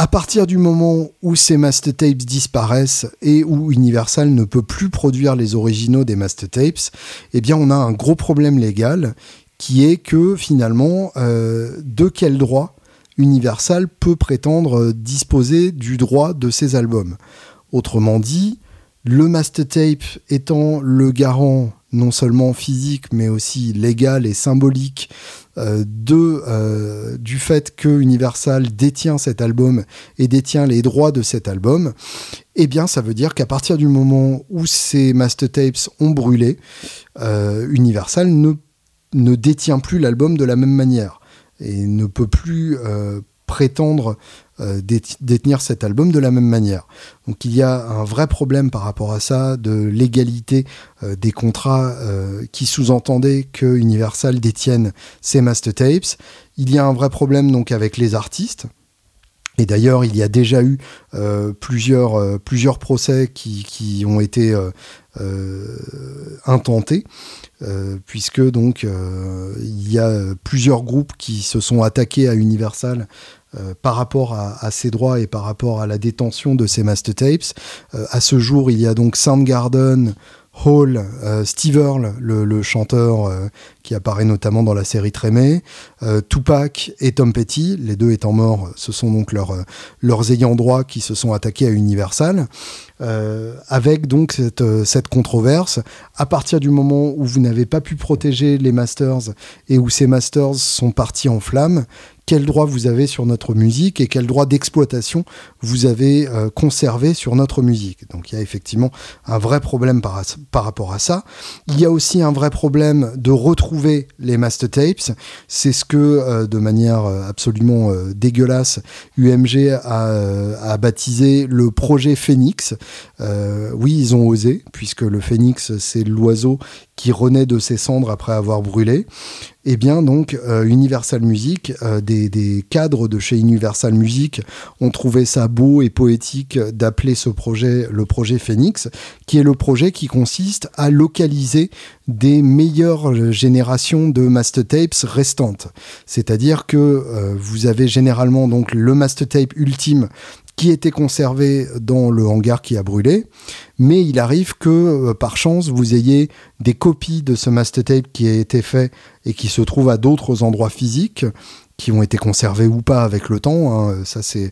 À partir du moment où ces master tapes disparaissent et où Universal ne peut plus produire les originaux des master tapes, eh bien on a un gros problème légal qui est que finalement, euh, de quel droit Universal peut prétendre euh, disposer du droit de ces albums? Autrement dit, le master tape étant le garant non seulement physique mais aussi légal et symbolique euh, de, du fait que Universal détient cet album et détient les droits de cet album, eh bien ça veut dire qu'à partir du moment où ces master tapes ont brûlé, Universal ne, ne détient plus l'album de la même manière et ne peut plus euh, prétendre euh, dét- détenir cet album de la même manière. Donc il y a un vrai problème par rapport à ça de l'égalité euh, des contrats qui sous-entendaient que Universal détienne ces master tapes. Il y a un vrai problème donc avec les artistes. Et d'ailleurs, il y a déjà eu plusieurs, plusieurs procès qui, qui ont été euh, intentés, euh, puisque donc euh, il y a plusieurs groupes qui se sont attaqués à Universal par rapport à, ses droits et par rapport à la détention de ces master tapes. À ce jour, il y a donc Soundgarden, Hall, euh, Steve Earle, le, chanteur euh, qui apparaît notamment dans la série Trémé, euh, Tupac et Tom Petty, les deux étant morts, ce sont donc leurs, ayants droit qui se sont attaqués à Universal, avec donc cette, cette controverse. À partir du moment où vous n'avez pas pu protéger les masters et où ces masters sont partis en flammes, quel droit vous avez sur notre musique et quel droit d'exploitation vous avez euh, conservé sur notre musique. Donc il y a effectivement un vrai problème par, rapport à ça. Il y a aussi un vrai problème de retrouver les master tapes. C'est ce que, euh, de manière euh, absolument dégueulasse, UMG a, a baptisé le projet Phoenix. Oui, ils ont osé, puisque le Phoenix, c'est l'oiseau qui renaît de ses cendres après avoir brûlé. Eh bien, donc, euh, Universal Music, euh, des, cadres de chez Universal Music ont trouvé ça beau et poétique d'appeler ce projet le projet Phoenix, qui est le projet qui consiste à localiser des meilleures générations de master tapes restantes. C'est-à-dire que euh, vous avez généralement donc le master tape ultime qui était conservé dans le hangar qui a brûlé, mais il arrive que euh, par chance vous ayez des copies de ce master tape qui a été fait et qui se trouve à d'autres endroits physiques qui ont été conservés ou pas avec le temps, hein, ça c'est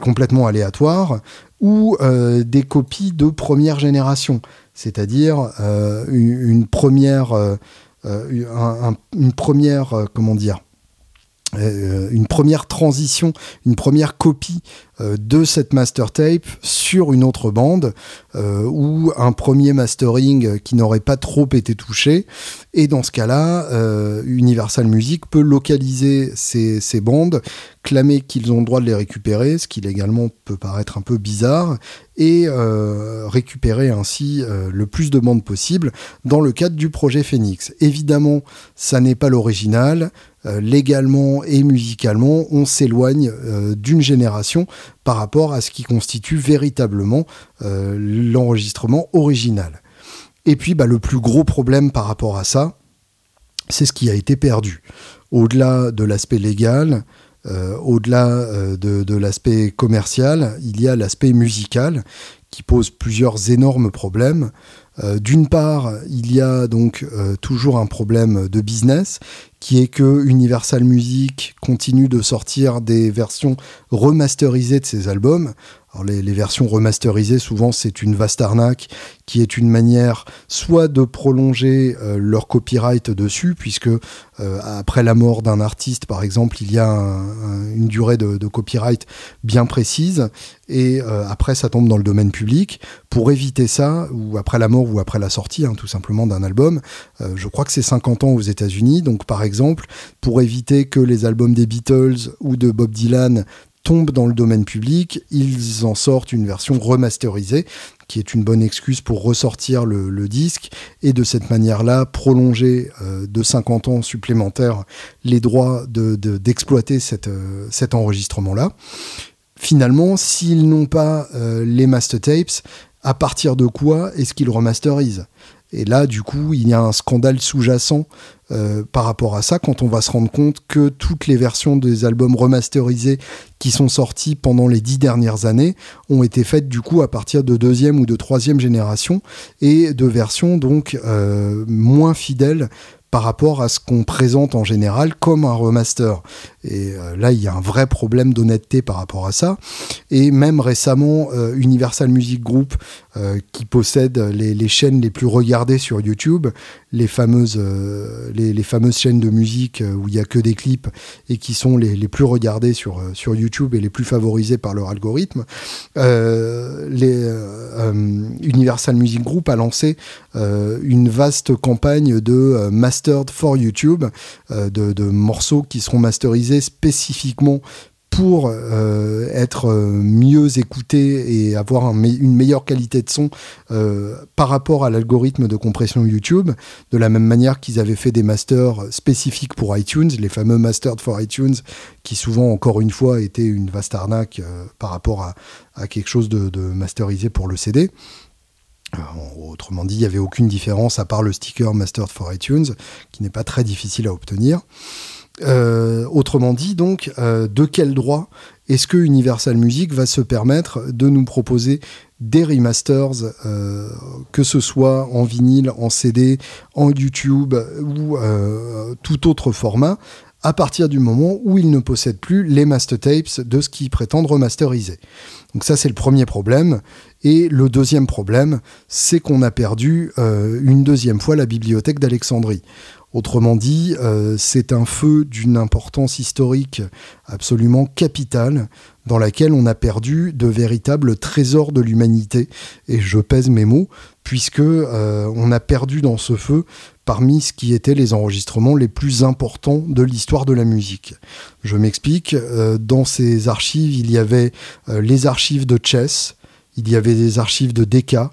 complètement aléatoire, ou euh, des copies de première génération, c'est-à-dire euh, une, première, un- un- une première, comment dire, une première transition, une première copie euh, de cette master tape sur une autre bande euh, ou un premier mastering qui n'aurait pas trop été touché. Et dans ce cas-là, euh, Universal Music peut localiser ces, bandes, clamer qu'ils ont le droit de les récupérer, ce qui légalement peut paraître un peu bizarre, et euh, récupérer ainsi euh, le plus de bandes possible dans le cadre du projet Phoenix. Évidemment, ça n'est pas l'original. Euh, légalement et musicalement, on s'éloigne euh, d'une génération par rapport à ce qui constitue véritablement euh, l'enregistrement original. Et puis, bah, le plus gros problème par rapport à ça, c'est ce qui a été perdu. Au-delà de l'aspect légal, au-delà de, l'aspect commercial, il y a l'aspect musical qui pose plusieurs énormes problèmes. D'une part, il y a donc toujours un problème de business qui est que Universal Music continue de sortir des versions remasterisées de ses albums. Alors les, versions remasterisées, souvent, c'est une vaste arnaque qui est une manière soit de prolonger euh, leur copyright dessus, puisque euh, après la mort d'un artiste, par exemple, il y a un- un- une durée de, copyright bien précise, et euh, après ça tombe dans le domaine public. Pour éviter ça, ou après la mort ou après la sortie, hein, tout simplement d'un album, je crois que c'est 50 ans aux États-Unis. Donc, par pour éviter que les albums des Beatles ou de Bob Dylan tombent dans le domaine public, ils en sortent une version remasterisée, qui est une bonne excuse pour ressortir le, disque et de cette manière-là prolonger euh, de 50 ans supplémentaires les droits de- de- d'exploiter euh, cet enregistrement-là. Finalement, s'ils n'ont pas euh, les master tapes, à partir de quoi est-ce qu'ils remasterisent? Et là, du coup, il y a un scandale sous-jacent euh, par rapport à ça quand on va se rendre compte que toutes les versions des albums remasterisés qui sont sortis pendant les dix dernières années ont été faites du coup à partir de deuxième ou de troisième génération et de versions donc euh, moins fidèles par rapport à ce qu'on présente en général comme un remaster. Et euh, là, il y a un vrai problème d'honnêteté par rapport à ça. Et même récemment, euh, Universal Music Group, euh, qui possède les, chaînes les plus regardées sur YouTube, les fameuses, les, fameuses chaînes de musique où il y a que des clips et qui sont les, les plus regardées sur, sur YouTube et les plus favorisées par leur algorithme, Universal Music Group a lancé une vaste campagne de mastered for YouTube, de morceaux qui seront masterisés spécifiquement pour euh, être euh, mieux écouté et avoir une meilleure qualité de son euh, par rapport à l'algorithme de compression YouTube, de la même manière qu'ils avaient fait des masters spécifiques pour iTunes, les fameux masters for iTunes, qui souvent, encore une fois, étaient une vaste arnaque par rapport à, quelque chose de, de masterisé pour le CD. Autrement dit, il n'y avait aucune différence à part le sticker Mastered for iTunes, qui n'est pas très difficile à obtenir. Euh, autrement dit, donc, euh, de quel droit est-ce que Universal Music va se permettre de nous proposer des remasters, euh, que ce soit en vinyle, en CD, en YouTube ou tout autre format, à partir du moment où ils ne possèdent plus les master tapes de ce qu'ils prétendent remasteriser. Donc ça, c'est le premier problème. Et le deuxième problème, c'est qu'on a perdu une deuxième fois la bibliothèque d'Alexandrie. Autrement dit, euh, c'est un feu d'une importance historique absolument capitale dans laquelle on a perdu de véritables trésors de l'humanité. Et je pèse mes mots, puisque euh, on a perdu dans ce feu parmi ce qui étaient les enregistrements les plus importants de l'histoire de la musique. Je m'explique, euh, dans ces archives, il y avait les archives de Chess, il y avait des archives de Decca,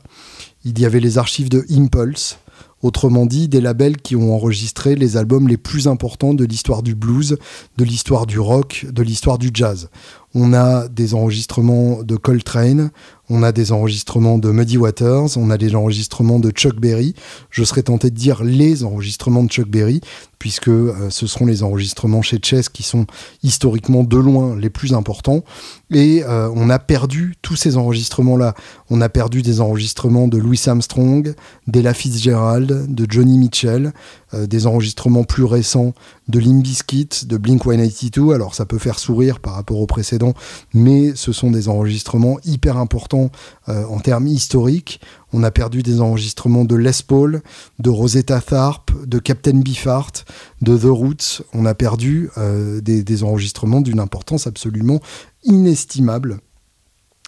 il y avait les archives de Impulse, autrement dit des labels qui ont enregistré les albums les plus importants de l'histoire du blues, de l'histoire du rock, de l'histoire du jazz. On a des enregistrements de Coltrane, on a des enregistrements de Muddy Waters, on a des enregistrements de Chuck Berry. Je serais tenté de dire les enregistrements de Chuck Berry, puisque euh, ce seront les enregistrements chez Chess qui sont historiquement de loin les plus importants. Et euh, on a perdu tous ces enregistrements-là. On a perdu des enregistrements de Louis Armstrong, d'Ella Fitzgerald, de Johnny Mitchell, euh, des enregistrements plus récents de Limp Bizkit, de Blink-182. Alors ça peut faire sourire par rapport aux précédents, mais ce sont des enregistrements hyper importants euh, en termes historiques. On a perdu des enregistrements de Les Paul, de Rosetta Tharpe, de Captain Beefheart, de The Roots. On a perdu euh, des enregistrements d'une importance absolument inestimable.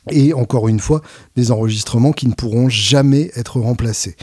Et encore une fois, des enregistrements qui ne pourront jamais être remplacés.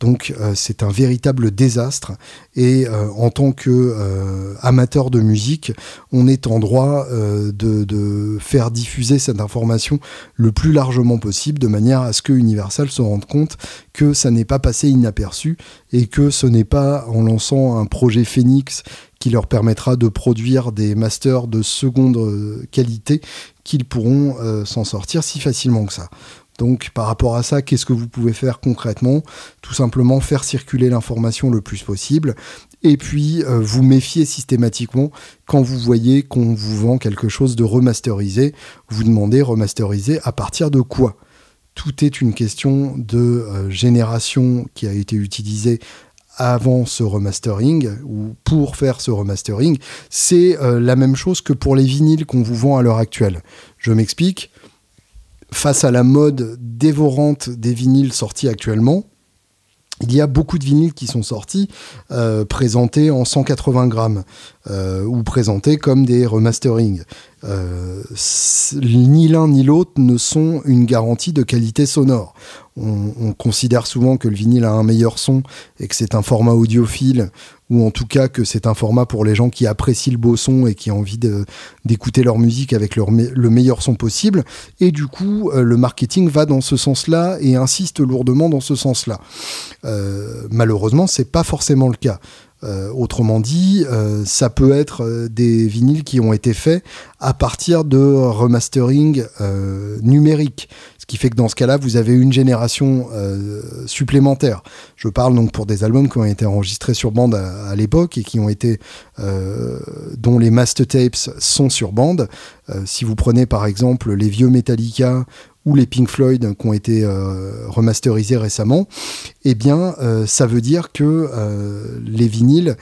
Donc euh, c'est un véritable désastre. Et euh, en tant que euh, amateur de musique, on est en droit euh, de, de faire diffuser cette information le plus largement possible, de manière à ce que Universal se rende compte que ça n'est pas passé inaperçu et que ce n'est pas en lançant un projet Phoenix qui leur permettra de produire des masters de seconde qualité qu'ils pourront euh, s'en sortir si facilement que ça. Donc par rapport à ça, qu'est-ce que vous pouvez faire concrètement? Tout simplement faire circuler l'information le plus possible et puis euh, vous méfier systématiquement quand vous voyez qu'on vous vend quelque chose de remasterisé. Vous demandez remasterisé à partir de quoi? Tout est une question de euh, génération qui a été utilisée avant ce remastering ou pour faire ce remastering, c'est euh, la même chose que pour les vinyles qu'on vous vend à l'heure actuelle. Je m'explique. Face à la mode dévorante des vinyles sortis actuellement, il y a beaucoup de vinyles qui sont sortis euh, présentés en 180 grammes euh, ou présentés comme des remasterings. Euh, ni l'un ni l'autre ne sont une garantie de qualité sonore. On, on considère souvent que le vinyle a un meilleur son et que c'est un format audiophile, ou en tout cas que c'est un format pour les gens qui apprécient le beau son et qui ont envie d'écouter leur musique avec le meilleur son possible. Et du coup, euh, le marketing va dans ce sens-là et insiste lourdement dans ce sens-là. Euh, malheureusement, c'est pas forcément le cas. Euh, autrement dit, euh, ça peut être des vinyles qui ont été faits à partir de remastering numérique. Qui fait que dans ce cas-là, vous avez une génération euh, supplémentaire. Je parle donc pour des albums qui ont été enregistrés sur bande à, l'époque et qui ont été euh, dont les master tapes sont sur bande. Euh, si vous prenez par exemple les vieux Metallica ou les Pink Floyd qui ont été remasterisés récemment, eh bien, ça veut dire que les vinyles,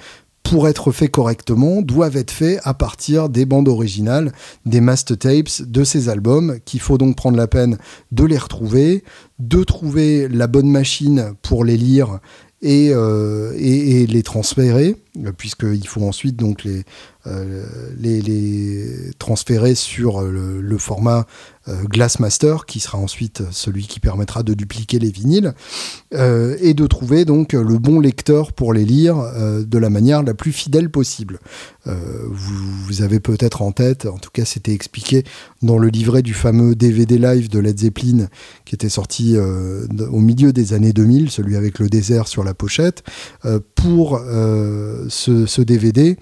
pour être faits correctement, doivent être faits à partir des bandes originales, des master tapes de ces albums, qu'il faut donc prendre la peine de les retrouver, de trouver la bonne machine pour les lire et, euh, les transférer. Euh, puisqu'il faut ensuite euh, les, transférer sur le, le format euh, Glassmaster, qui sera ensuite celui qui permettra de dupliquer les vinyles, euh, et de trouver donc le bon lecteur pour les lire euh, de la manière la plus fidèle possible. Euh, vous, vous avez peut-être en tête, en tout cas c'était expliqué dans le livret du fameux DVD live de Led Zeppelin qui était sorti euh, au milieu des années 2000, celui avec le désert sur la pochette. Euh, pour euh, ce, DVD,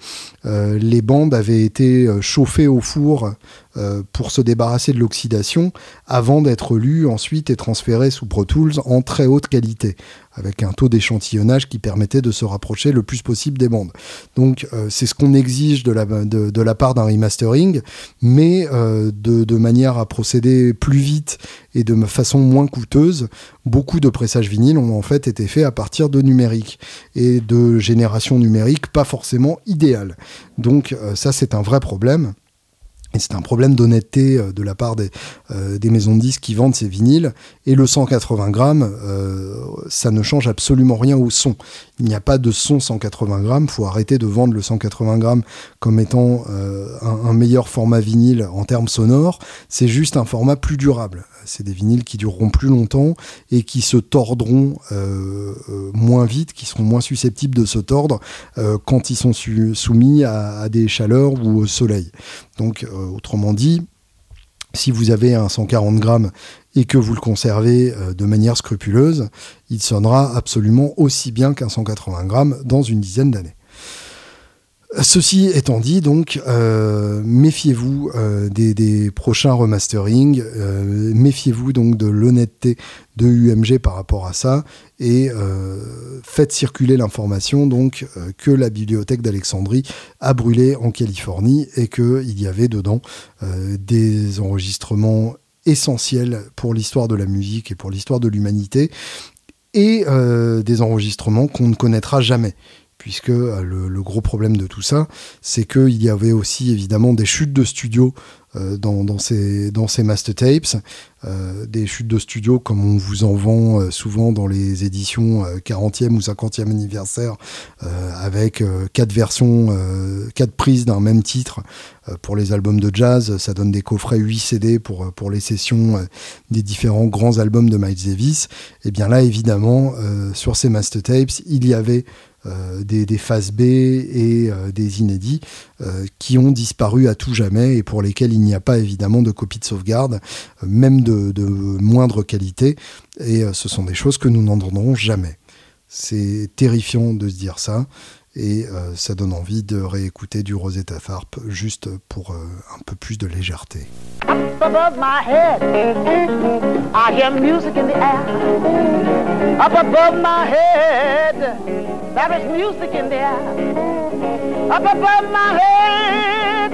euh, les bandes avaient été euh, chauffées au four euh, pour se débarrasser de l'oxydation avant d'être lues ensuite et transférées sous Pro Tools en très haute qualité, avec un taux d'échantillonnage qui permettait de se rapprocher le plus possible des bandes. Donc euh, c'est ce qu'on exige de la, part d'un remastering, mais euh, de, de manière à procéder plus vite et de façon moins coûteuse, beaucoup de pressages vinyles ont en fait été faits à partir de numérique et de génération numérique pas forcément idéale. Donc euh, ça c'est un vrai problème. C'est un problème d'honnêteté euh, de la part des, euh, des maisons de disques qui vendent ces vinyles. Et le 180 grammes, euh, ça ne change absolument rien au son. Il n'y a pas de son 180 grammes. faut arrêter de vendre le 180 grammes comme étant euh, un, meilleur format vinyle en termes sonores. C'est juste un format plus durable. C'est des vinyles qui dureront plus longtemps et qui se tordront euh, euh, moins vite, qui seront moins susceptibles de se tordre quand ils sont soumis à, à des chaleurs ou au soleil. Donc, autrement dit, si vous avez un 140 grammes et que vous le conservez euh, de manière scrupuleuse, il sonnera absolument aussi bien qu'un 180 grammes dans une dizaine d'années. Ceci étant dit, donc, euh, méfiez-vous euh, des, prochains remasterings, méfiez-vous donc de l'honnêteté de UMG par rapport à ça, et faites circuler l'information donc que la bibliothèque d'Alexandrie a brûlé en Californie et qu'il y avait dedans des enregistrements essentiels pour l'histoire de la musique et pour l'histoire de l'humanité, et euh, des enregistrements qu'on ne connaîtra jamais puisque euh, le, gros problème de tout ça, c'est qu'il y avait aussi évidemment des chutes de studio euh, dans, ces, master tapes, euh, des chutes de studio comme on vous en vend souvent dans les éditions euh, 40e ou 50e anniversaire, avec quatre versions, quatre prises d'un même titre pour les albums de jazz. Ça donne des coffrets 8 CD pour, pour les sessions des différents grands albums de Miles Davis. Et bien là, évidemment, sur ces master tapes, il y avait des, des phases B et euh, des inédits euh, qui ont disparu à tout jamais et pour lesquels il n'y a pas évidemment de copie de sauvegarde, euh, même de, moindre qualité. Et euh, ce sont des choses que nous n'entendrons jamais. C'est terrifiant de se dire ça. Et euh, ça donne envie de réécouter du Rosetta Tharpe juste pour euh, un peu plus de légèreté. Up above my head, I hear music in the air. Up above my head, there is music in the air. Up above my head,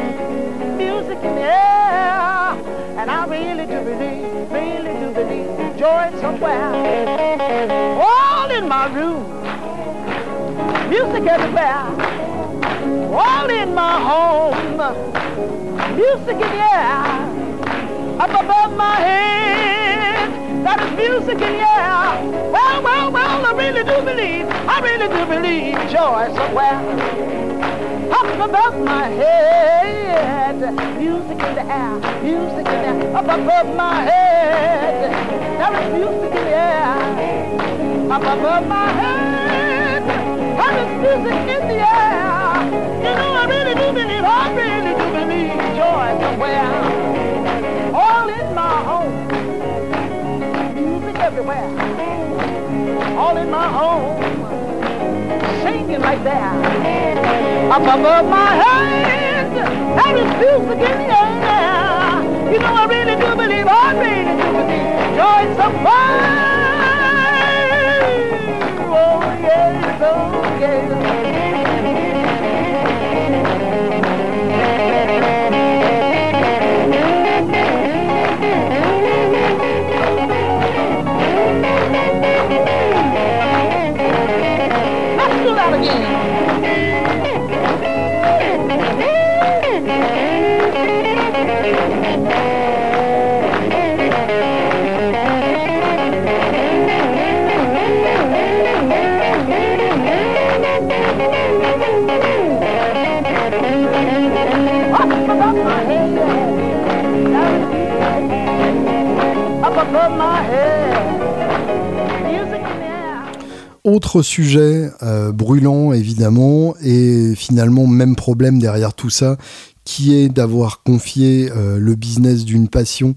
music in the air. And I really do believe, really do believe joy somewhere. All in my room, music everywhere. All in my home, music in the air. Up above my head, that is music in the air. Well, well, well, I really do believe, I really do believe joy somewhere. Up above my head, music in the air, music in the air. Up above my head, there is music in the air. Up above my head, music in the air. You know, I really do believe, I really do believe joy somewhere. All in my home, music everywhere. All in my home, singing. Up above my head, there is music in the air. You know, I really do believe, I really do believe joy somewhere. Oh, yes, oh, yes. Autre sujet euh, brûlant évidemment et finalement même problème derrière tout ça qui est d'avoir confié euh, le business d'une passion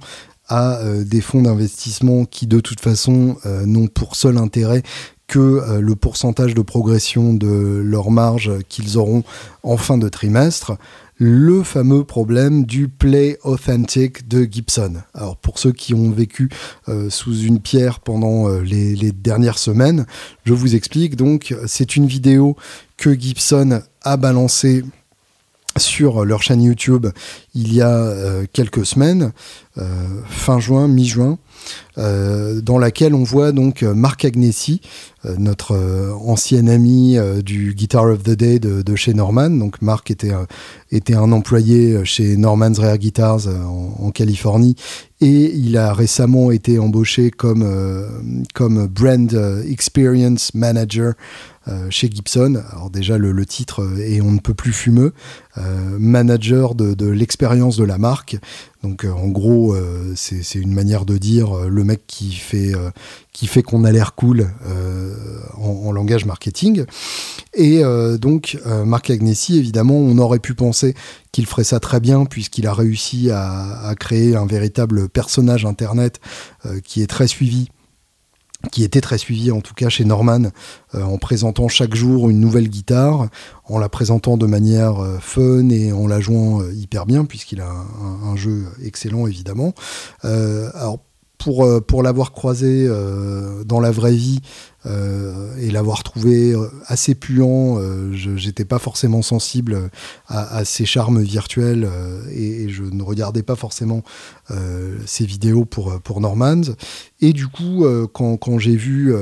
à euh, des fonds d'investissement qui de toute façon n'ont pour seul intérêt que le pourcentage de progression de leur marge qu'ils auront en fin de trimestre le fameux problème du play authentic de Gibson. Alors pour ceux qui ont vécu euh, sous une pierre pendant euh, les, les dernières semaines, je vous explique donc, c'est une vidéo que Gibson a balancée sur leur chaîne YouTube il y a euh, quelques semaines, euh, fin juin, mi-juin, euh, dans laquelle on voit donc Marc Agnesi, notre ancien ami du Guitar of the Day de, chez Norman. Donc Marc était, était un employé chez Norman's Rare Guitars en, en Californie et il a récemment été embauché comme, comme Brand Experience Manager chez Gibson. Alors déjà le, titre euh, est on ne peut plus fumeux, euh, manager de, l'expérience de la marque. Donc euh, en gros euh, c'est une manière de dire euh, le mec qui fait euh, qu'on a l'air cool euh, en, langage marketing. Et euh, donc euh, Marc Agnesi évidemment on aurait pu penser qu'il ferait ça très bien puisqu'il a réussi à, créer un véritable personnage internet euh, qui est très suivi qui était très suivi en tout cas chez Norman euh, en présentant chaque jour une nouvelle guitare, en la présentant de manière euh, fun et en la jouant euh, hyper bien puisqu'il a un, jeu excellent évidemment. Alors pour, euh, pour l'avoir croisé euh, dans la vraie vie euh, et l'avoir trouvé assez puant, j'étais pas forcément sensible à, ses charmes virtuels et, je ne regardais pas forcément ses vidéos pour, pour Normans. Et du coup, quand, j'ai vu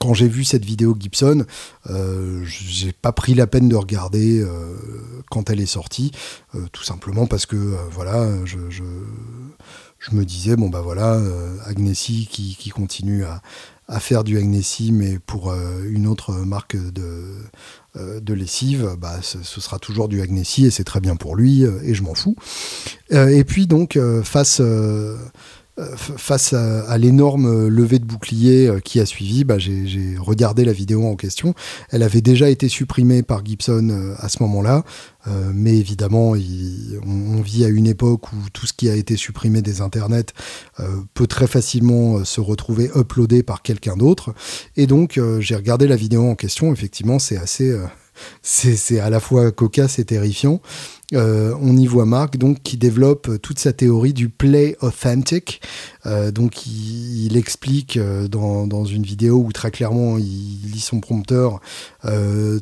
quand j'ai vu cette vidéo Gibson, euh, j'ai pas pris la peine de regarder quand elle est sortie, tout simplement parce que voilà, je, je me disais bon bah voilà, euh, Agnesi qui, qui continue à, à faire du Agnesi, mais pour euh, une autre marque de euh, de lessive, bah, ce, ce sera toujours du Agnesi et c'est très bien pour lui euh, et je m'en fous. Et puis donc face face à, l'énorme levée de bouclier euh, qui a suivi, bah, j'ai regardé la vidéo en question. Elle avait déjà été supprimée par Gibson euh, à ce moment-là, euh, mais évidemment, on, vit à une époque où tout ce qui a été supprimé des internets euh, peut très facilement euh, se retrouver uploadé par quelqu'un d'autre. Et donc, euh, j'ai regardé la vidéo en question. Effectivement, c'est assez, euh, [LAUGHS] c'est à la fois cocasse et terrifiant. Euh, on y voit Marc donc qui développe euh, toute sa théorie du play authentic. Euh, donc il, explique dans, dans une vidéo où très clairement il lit son prompteur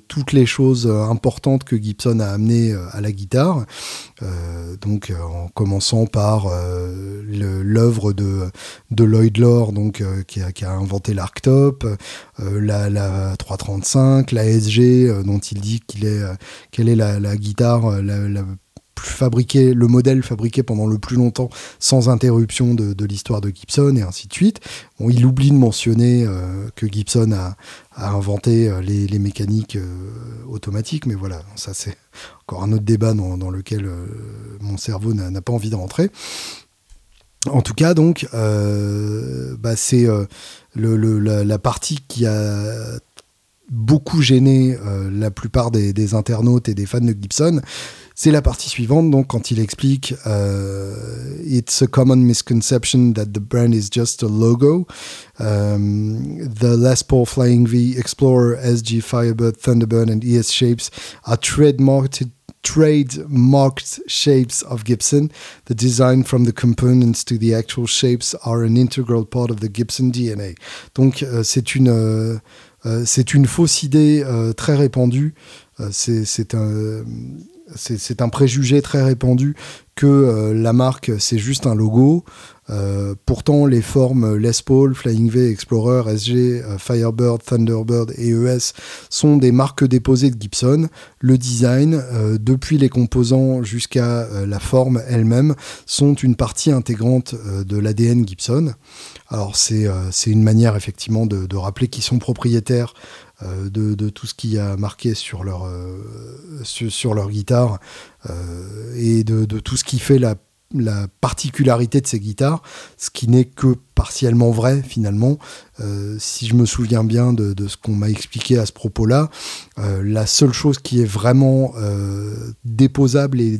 toutes les choses importantes que Gibson a amenées à la guitare. Donc en commençant par l'œuvre de, de Lloyd Loar donc qui, a, inventé l'Arctop, la, la 335, la SG dont il dit est quelle est la, guitare la plus fabriquée, le modèle fabriqué pendant le plus longtemps sans interruption de, l'histoire de Gibson et ainsi de suite. Bon, il oublie de mentionner euh, que Gibson a, inventé euh, les, mécaniques euh, automatiques, mais voilà, ça c'est encore un autre débat dans, lequel mon cerveau n'a pas envie de rentrer. En tout cas, donc, bah, c'est la, partie qui a beaucoup gêné la plupart des internautes et des fans de Gibson. C'est la partie suivante, donc quand il explique euh, It's a common misconception that the brand is just a logo. Um, the Les Paul Flying V, Explorer, SG, Firebird, Thunderbird and ES shapes are trademarked shapes of Gibson. The design from the components to the actual shapes are an integral part of the Gibson DNA. Donc euh, c'est une euh, c'est une fausse idée très répandue. C'est un c'est un préjugé très répandu que euh, la marque c'est juste un logo. Euh, pourtant, les formes Les Paul, Flying V, Explorer, SG, euh, Firebird, Thunderbird et ES sont des marques déposées de Gibson. Le design, euh, depuis les composants jusqu'à la forme elle-même, sont une partie intégrante de l'ADN Gibson. Alors c'est une manière effectivement de, rappeler qu'ils sont propriétaires de, tout ce qui a marqué sur leur, guitare et de tout ce qui fait la la particularité de ces guitares, ce qui n'est que partiellement vrai finalement. Euh, si je me souviens bien de, ce qu'on m'a expliqué à ce propos-là, euh, la seule chose qui est vraiment euh, déposable et,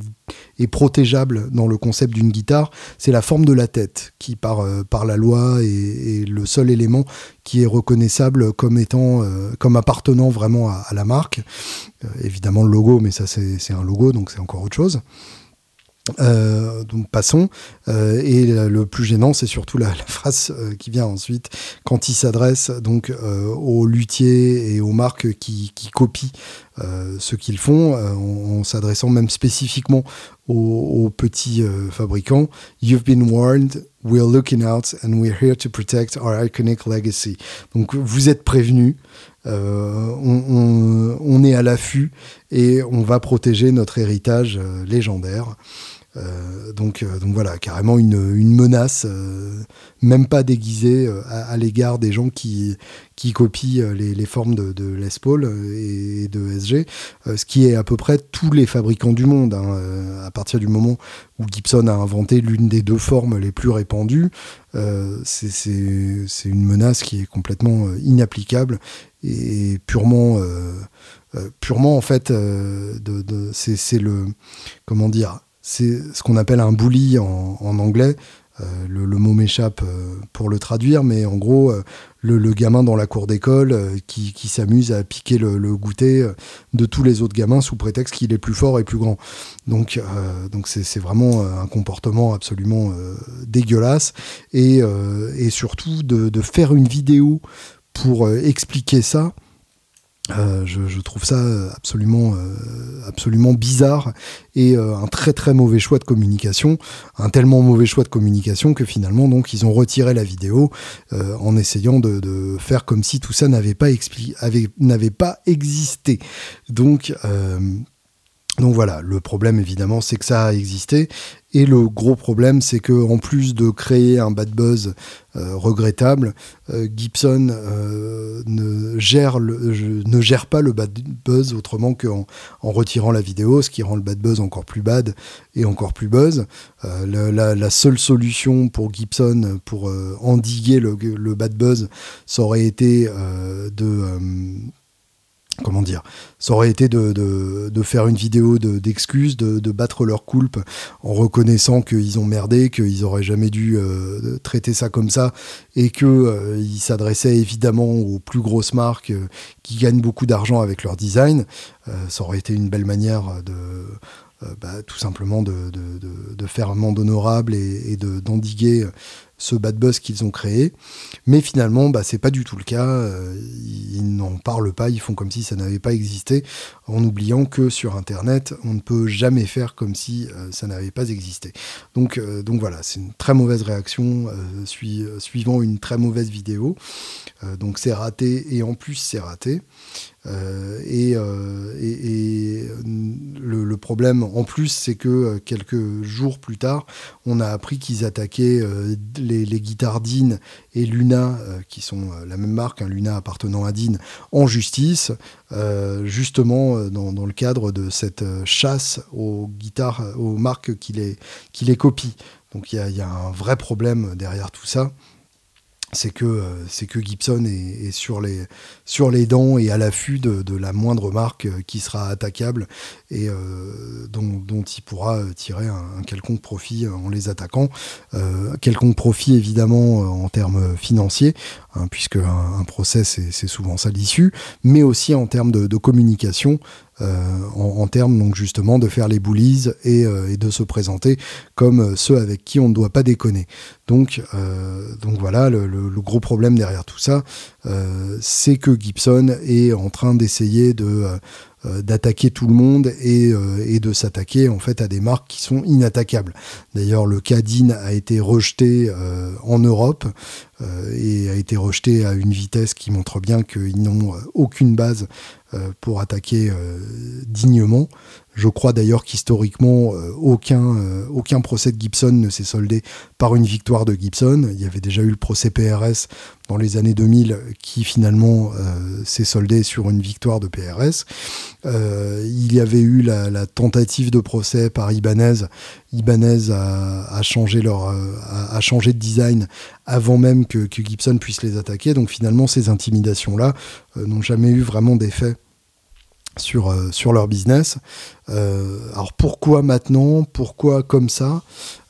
protégeable dans le concept d'une guitare, c'est la forme de la tête, qui par, par la loi est, est le seul élément qui est reconnaissable comme étant, comme appartenant vraiment à, à la marque. Évidemment le logo, mais ça c'est un logo, donc c'est encore autre chose. Euh, donc passons. Euh, et le plus gênant, c'est surtout la, phrase euh, qui vient ensuite quand il s'adresse donc aux luthiers et aux marques qui, copient ce qu'ils font, en, s'adressant même spécifiquement aux, petits fabricants. You've been warned. We're looking out and we're here to protect our iconic legacy. Donc vous êtes prévenus. On, est à l'affût et on va protéger notre héritage légendaire. Euh, donc, euh, donc voilà, carrément une, menace, euh, même pas déguisée à, l'égard des gens qui, qui copient les, formes de, Les Paul et de SG, ce qui est à peu près tous les fabricants du monde. hein. À partir du moment où Gibson a inventé l'une des deux formes les plus répandues, c'est une menace qui est complètement inapplicable et purement, purement en fait, c'est le, comment dire, c'est ce qu'on appelle un bully en, anglais. Euh, le, mot m'échappe euh, pour le traduire, mais en gros, euh, le, gamin dans la cour d'école qui, s'amuse à piquer le, goûter de tous les autres gamins sous prétexte qu'il est plus fort et plus grand. Donc, c'est vraiment un comportement absolument dégueulasse et, surtout de, faire une vidéo pour expliquer ça. Euh, je, je trouve ça euh, absolument, euh, absolument bizarre et euh, un très très mauvais choix de communication, un tellement mauvais choix de communication que finalement donc ils ont retiré la vidéo euh, en essayant de, de faire comme si tout ça n'avait pas avait- n'avait pas existé. Donc donc voilà, le problème évidemment c'est que ça a existé et le gros problème c'est que en plus de créer un bad buzz euh, regrettable, euh, Gibson euh, ne gère pas le bad buzz autrement qu'en en retirant la vidéo, ce qui rend le bad buzz encore plus bad et encore plus buzz. La, seule solution pour Gibson pour endiguer le, bad buzz, ça aurait été de comment dire, ça aurait été de, de, de faire une vidéo de- d'excuses, de, de battre leur coulpe en reconnaissant qu'ils ont merdé, qu'ils auraient jamais dû euh, traiter ça comme ça, et que euh, s'adressaient évidemment aux plus grosses marques euh, qui gagnent beaucoup d'argent avec leur design. Euh, ça aurait été une belle manière de bah, tout simplement de, faire un monde honorable et, et de d'endiguer ce bad buzz qu'ils ont créé. Mais finalement, bah, c'est pas du tout le cas. Euh, ils n'en parlent pas, ils font comme si ça n'avait pas existé, en oubliant que sur Internet, on ne peut jamais faire comme si euh, ça n'avait pas existé. Donc, euh, donc voilà, c'est une très mauvaise réaction sui- suivant une très mauvaise vidéo. Donc c'est raté et en plus c'est raté. Euh, et, euh, euh, le, problème en plus, c'est que quelques jours plus tard, on a appris qu'ils attaquaient les, les guitares Dean et Luna, qui sont la même marque, hein, Luna appartenant à Dean, en justice, justement dans, le cadre de cette chasse aux guitares, aux marques qui les, qui les copient. Donc il y a, un vrai problème derrière tout ça c'est que, que Gibson est sur, les, sur les dents et à l'affût de, la moindre marque euh, qui sera attaquable et euh, dont, il pourra euh, tirer un, quelconque profit en les attaquant. Quelconque profit évidemment en termes financiers, hein, puisque un, procès c'est, souvent ça l'issue, mais aussi en termes de, communication. en, termes donc justement de faire les bullies et, de se présenter comme ceux avec qui on ne doit pas déconner. Donc, donc voilà, le, le- gros problème derrière tout ça, c'est que Gibson est en train d'essayer de euh, euh, d'attaquer tout le monde et, euh, et de s'attaquer en fait à des marques qui sont inattaquables. D'ailleurs, le Cadine a été rejeté en Europe et a été rejeté à une vitesse qui montre bien qu'ils n'ont aucune base pour attaquer dignement. Je crois d'ailleurs qu'historiquement, euh, aucun, euh, aucun procès de Gibson ne s'est soldé par une victoire de Gibson. Il y avait déjà eu le procès PRS dans les années 2000 qui finalement euh, s'est soldé sur une victoire de PRS. Il y avait eu la, tentative de procès par Ibanez Ibanez a, changé de design avant même que, Gibson puisse les attaquer. Donc finalement, ces intimidations-là n'ont jamais eu vraiment d'effet sur, euh, sur leur business. Euh, alors pourquoi maintenant? Pourquoi comme ça?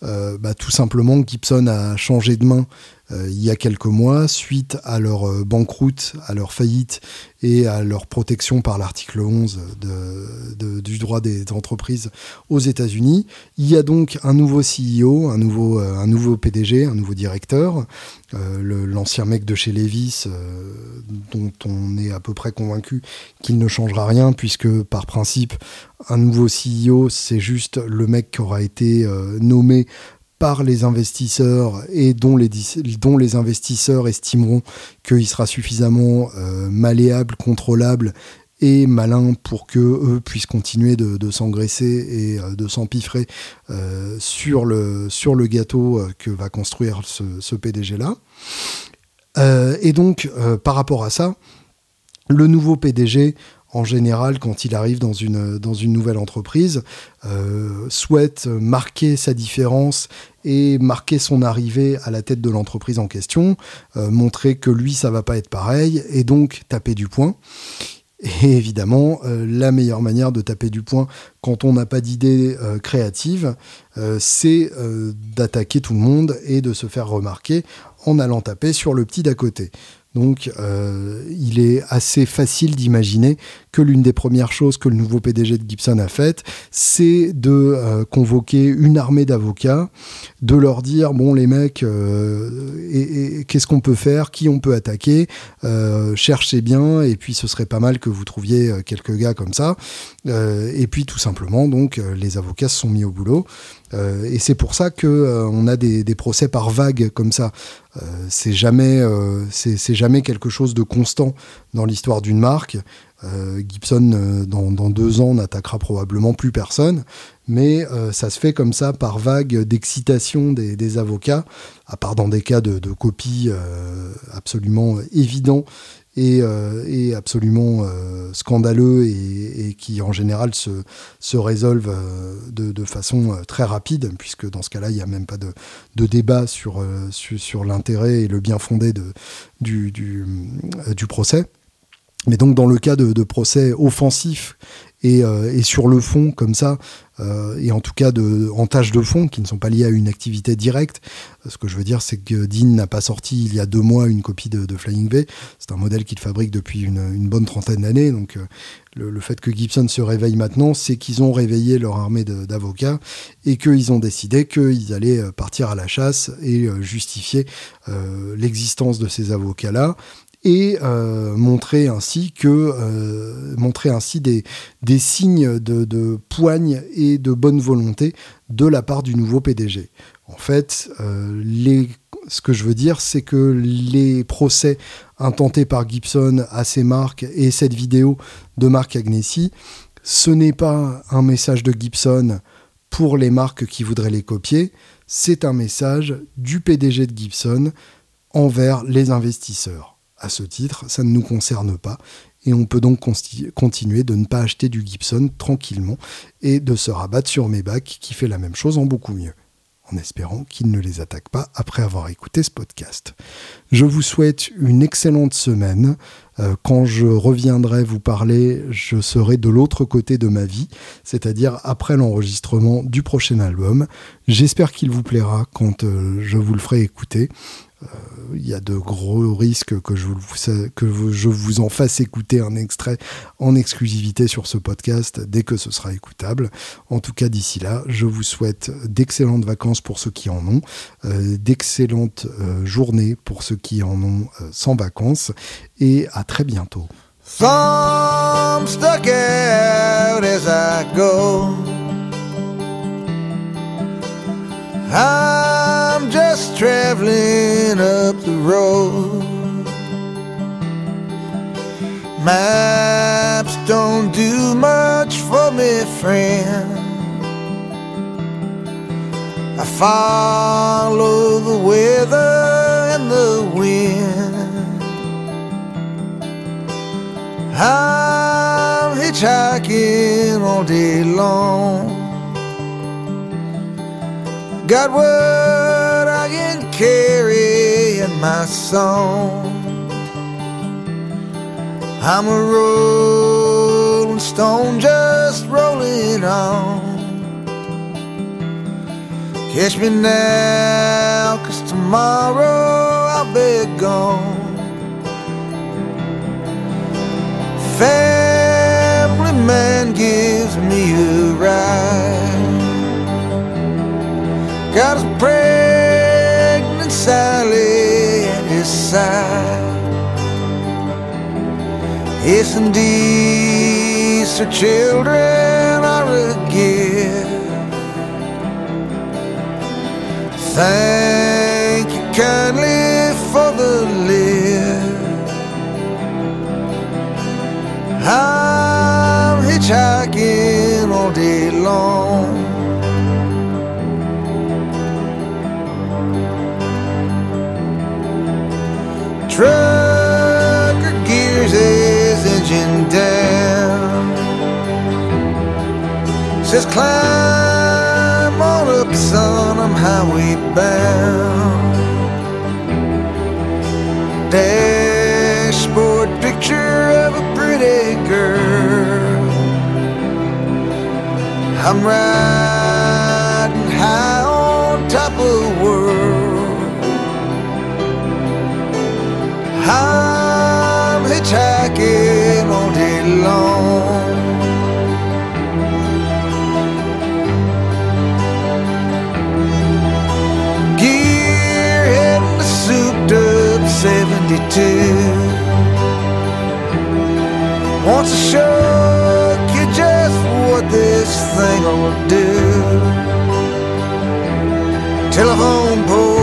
Euh, bah, Tout simplement, Gibson a changé de main il y a quelques mois suite à leur euh, banqueroute, à leur faillite et à leur protection par l'article 11 de- de- du droit des entreprises aux États-Unis. Il y a donc un nouveau CEO, un nouveau, euh, PDG, un nouveau directeur, euh, l'ancien mec de chez Levis, euh, dont on est à peu près convaincu qu'il ne changera rien, puisque par principe, un nouveau CEO, c'est juste le mec qui aura été euh, nommé par les investisseurs et dont les, investisseurs estimeront qu'il sera suffisamment euh, malléable, contrôlable et malin pour que eux puissent continuer de, s'engraisser et euh, de s'empiffrer euh, sur, le, gâteau que va construire ce, PDG-là. Et donc, par rapport à ça, le nouveau PDG, en général, quand il arrive dans une, nouvelle entreprise, euh, souhaite marquer sa différence et marquer son arrivée à la tête de l'entreprise en question, euh, montrer que lui, ça va pas être pareil, et donc taper du poing. Et évidemment, euh, la meilleure manière de taper du poing quand on n'a pas d'idée créative, c'est d'attaquer tout le monde et de se faire remarquer en allant taper sur le petit d'à côté. Donc, il est assez facile d'imaginer l'une des premières choses que le nouveau PDG de Gibson a faites, c'est de euh, convoquer une armée d'avocats, de leur dire bon les mecs, euh, qu'est-ce qu'on peut faire, qui on peut attaquer, euh, cherchez bien, et puis ce serait pas mal que vous trouviez quelques gars comme ça. Et puis tout simplement, donc les avocats se sont mis au boulot. Et c'est pour ça que on a des, procès par vagues comme ça. C'est jamais, c'est jamais quelque chose de constant dans l'histoire d'une marque. Euh, Gibson, euh, dans, deux ans, n'attaquera probablement plus personne, mais euh, ça se fait comme ça par vague d'excitation des, avocats, à part dans des cas de, de copie absolument évidents et, absolument scandaleux et, qui en général se, résolvent de, façon très rapide, puisque dans ce cas-là, il n'y a même pas de, débat sur, l'intérêt et le bien fondé du procès. Mais donc dans le cas de, procès offensifs et, euh, et sur le fond comme ça, euh, et en tout cas de, en tâche de fond qui ne sont pas liées à une activité directe, ce que je veux dire c'est que Dean n'a pas sorti il y a deux mois une copie de, Flying V, c'est un modèle qu'il fabrique depuis une, bonne trentaine d'années, donc euh, le, le fait que Gibson se réveille maintenant, c'est qu'ils ont réveillé leur armée d'avocats et qu'ils ont décidé qu'ils allaient euh, partir à la chasse et euh, justifier euh, l'existence de ces avocats-là et euh, montrer ainsi que euh, montrer ainsi des, des signes de, poigne et de bonne volonté de la part du nouveau PDG. En fait, euh, ce que je veux dire, c'est que les procès intentés par Gibson à ses marques et cette vidéo de Marc Agnesi, ce n'est pas un message de Gibson pour les marques qui voudraient les copier, c'est un message du PDG de Gibson envers les investisseurs. À ce titre, ça ne nous concerne pas et on peut donc continuer de ne pas acheter du Gibson tranquillement et de se rabattre sur Maybach qui fait la même chose en beaucoup mieux, en espérant qu'il ne les attaque pas après avoir écouté ce podcast. Je vous souhaite une excellente semaine. Euh, quand je reviendrai vous parler, je serai de l'autre côté de ma vie, c'est-à-dire après l'enregistrement du prochain album. J'espère qu'il vous plaira quand euh, je vous le ferai écouter. Euh, Il y a de gros risques que je, vous, que je vous en fasse écouter un extrait en exclusivité sur ce podcast dès que ce sera écoutable. En tout cas, d'ici là, je vous souhaite d'excellentes vacances pour ceux qui en ont, euh, d'excellentes euh, journées pour ceux qui en ont sans vacances, et à très bientôt. Traveling up the road. Maps don't do much for me, friend. I follow the weather and the wind. I'm hitchhiking all day long. Got what I can carry in my song. I'm a rolling stone just rolling on. Catch me now, cause tomorrow I'll be gone. Family man gives me a ride. Got his pregnant Sally at his side. Yes, indeed, her children are a gift. Thank you kindly for the lift. I'm hitchhiking all day long. Trucker gears his engine down. Says climb on up, son, I'm highway bound. Dashboard picture of a pretty girl. I'm riding 72. Wants to show you just what this thing will do. Telephone poles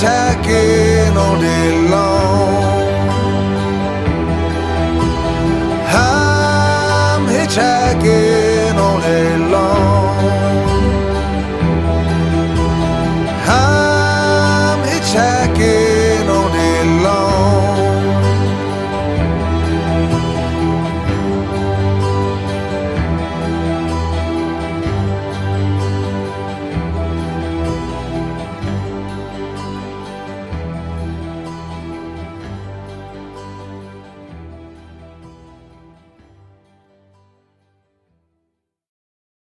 I'm hitchhiking all day long.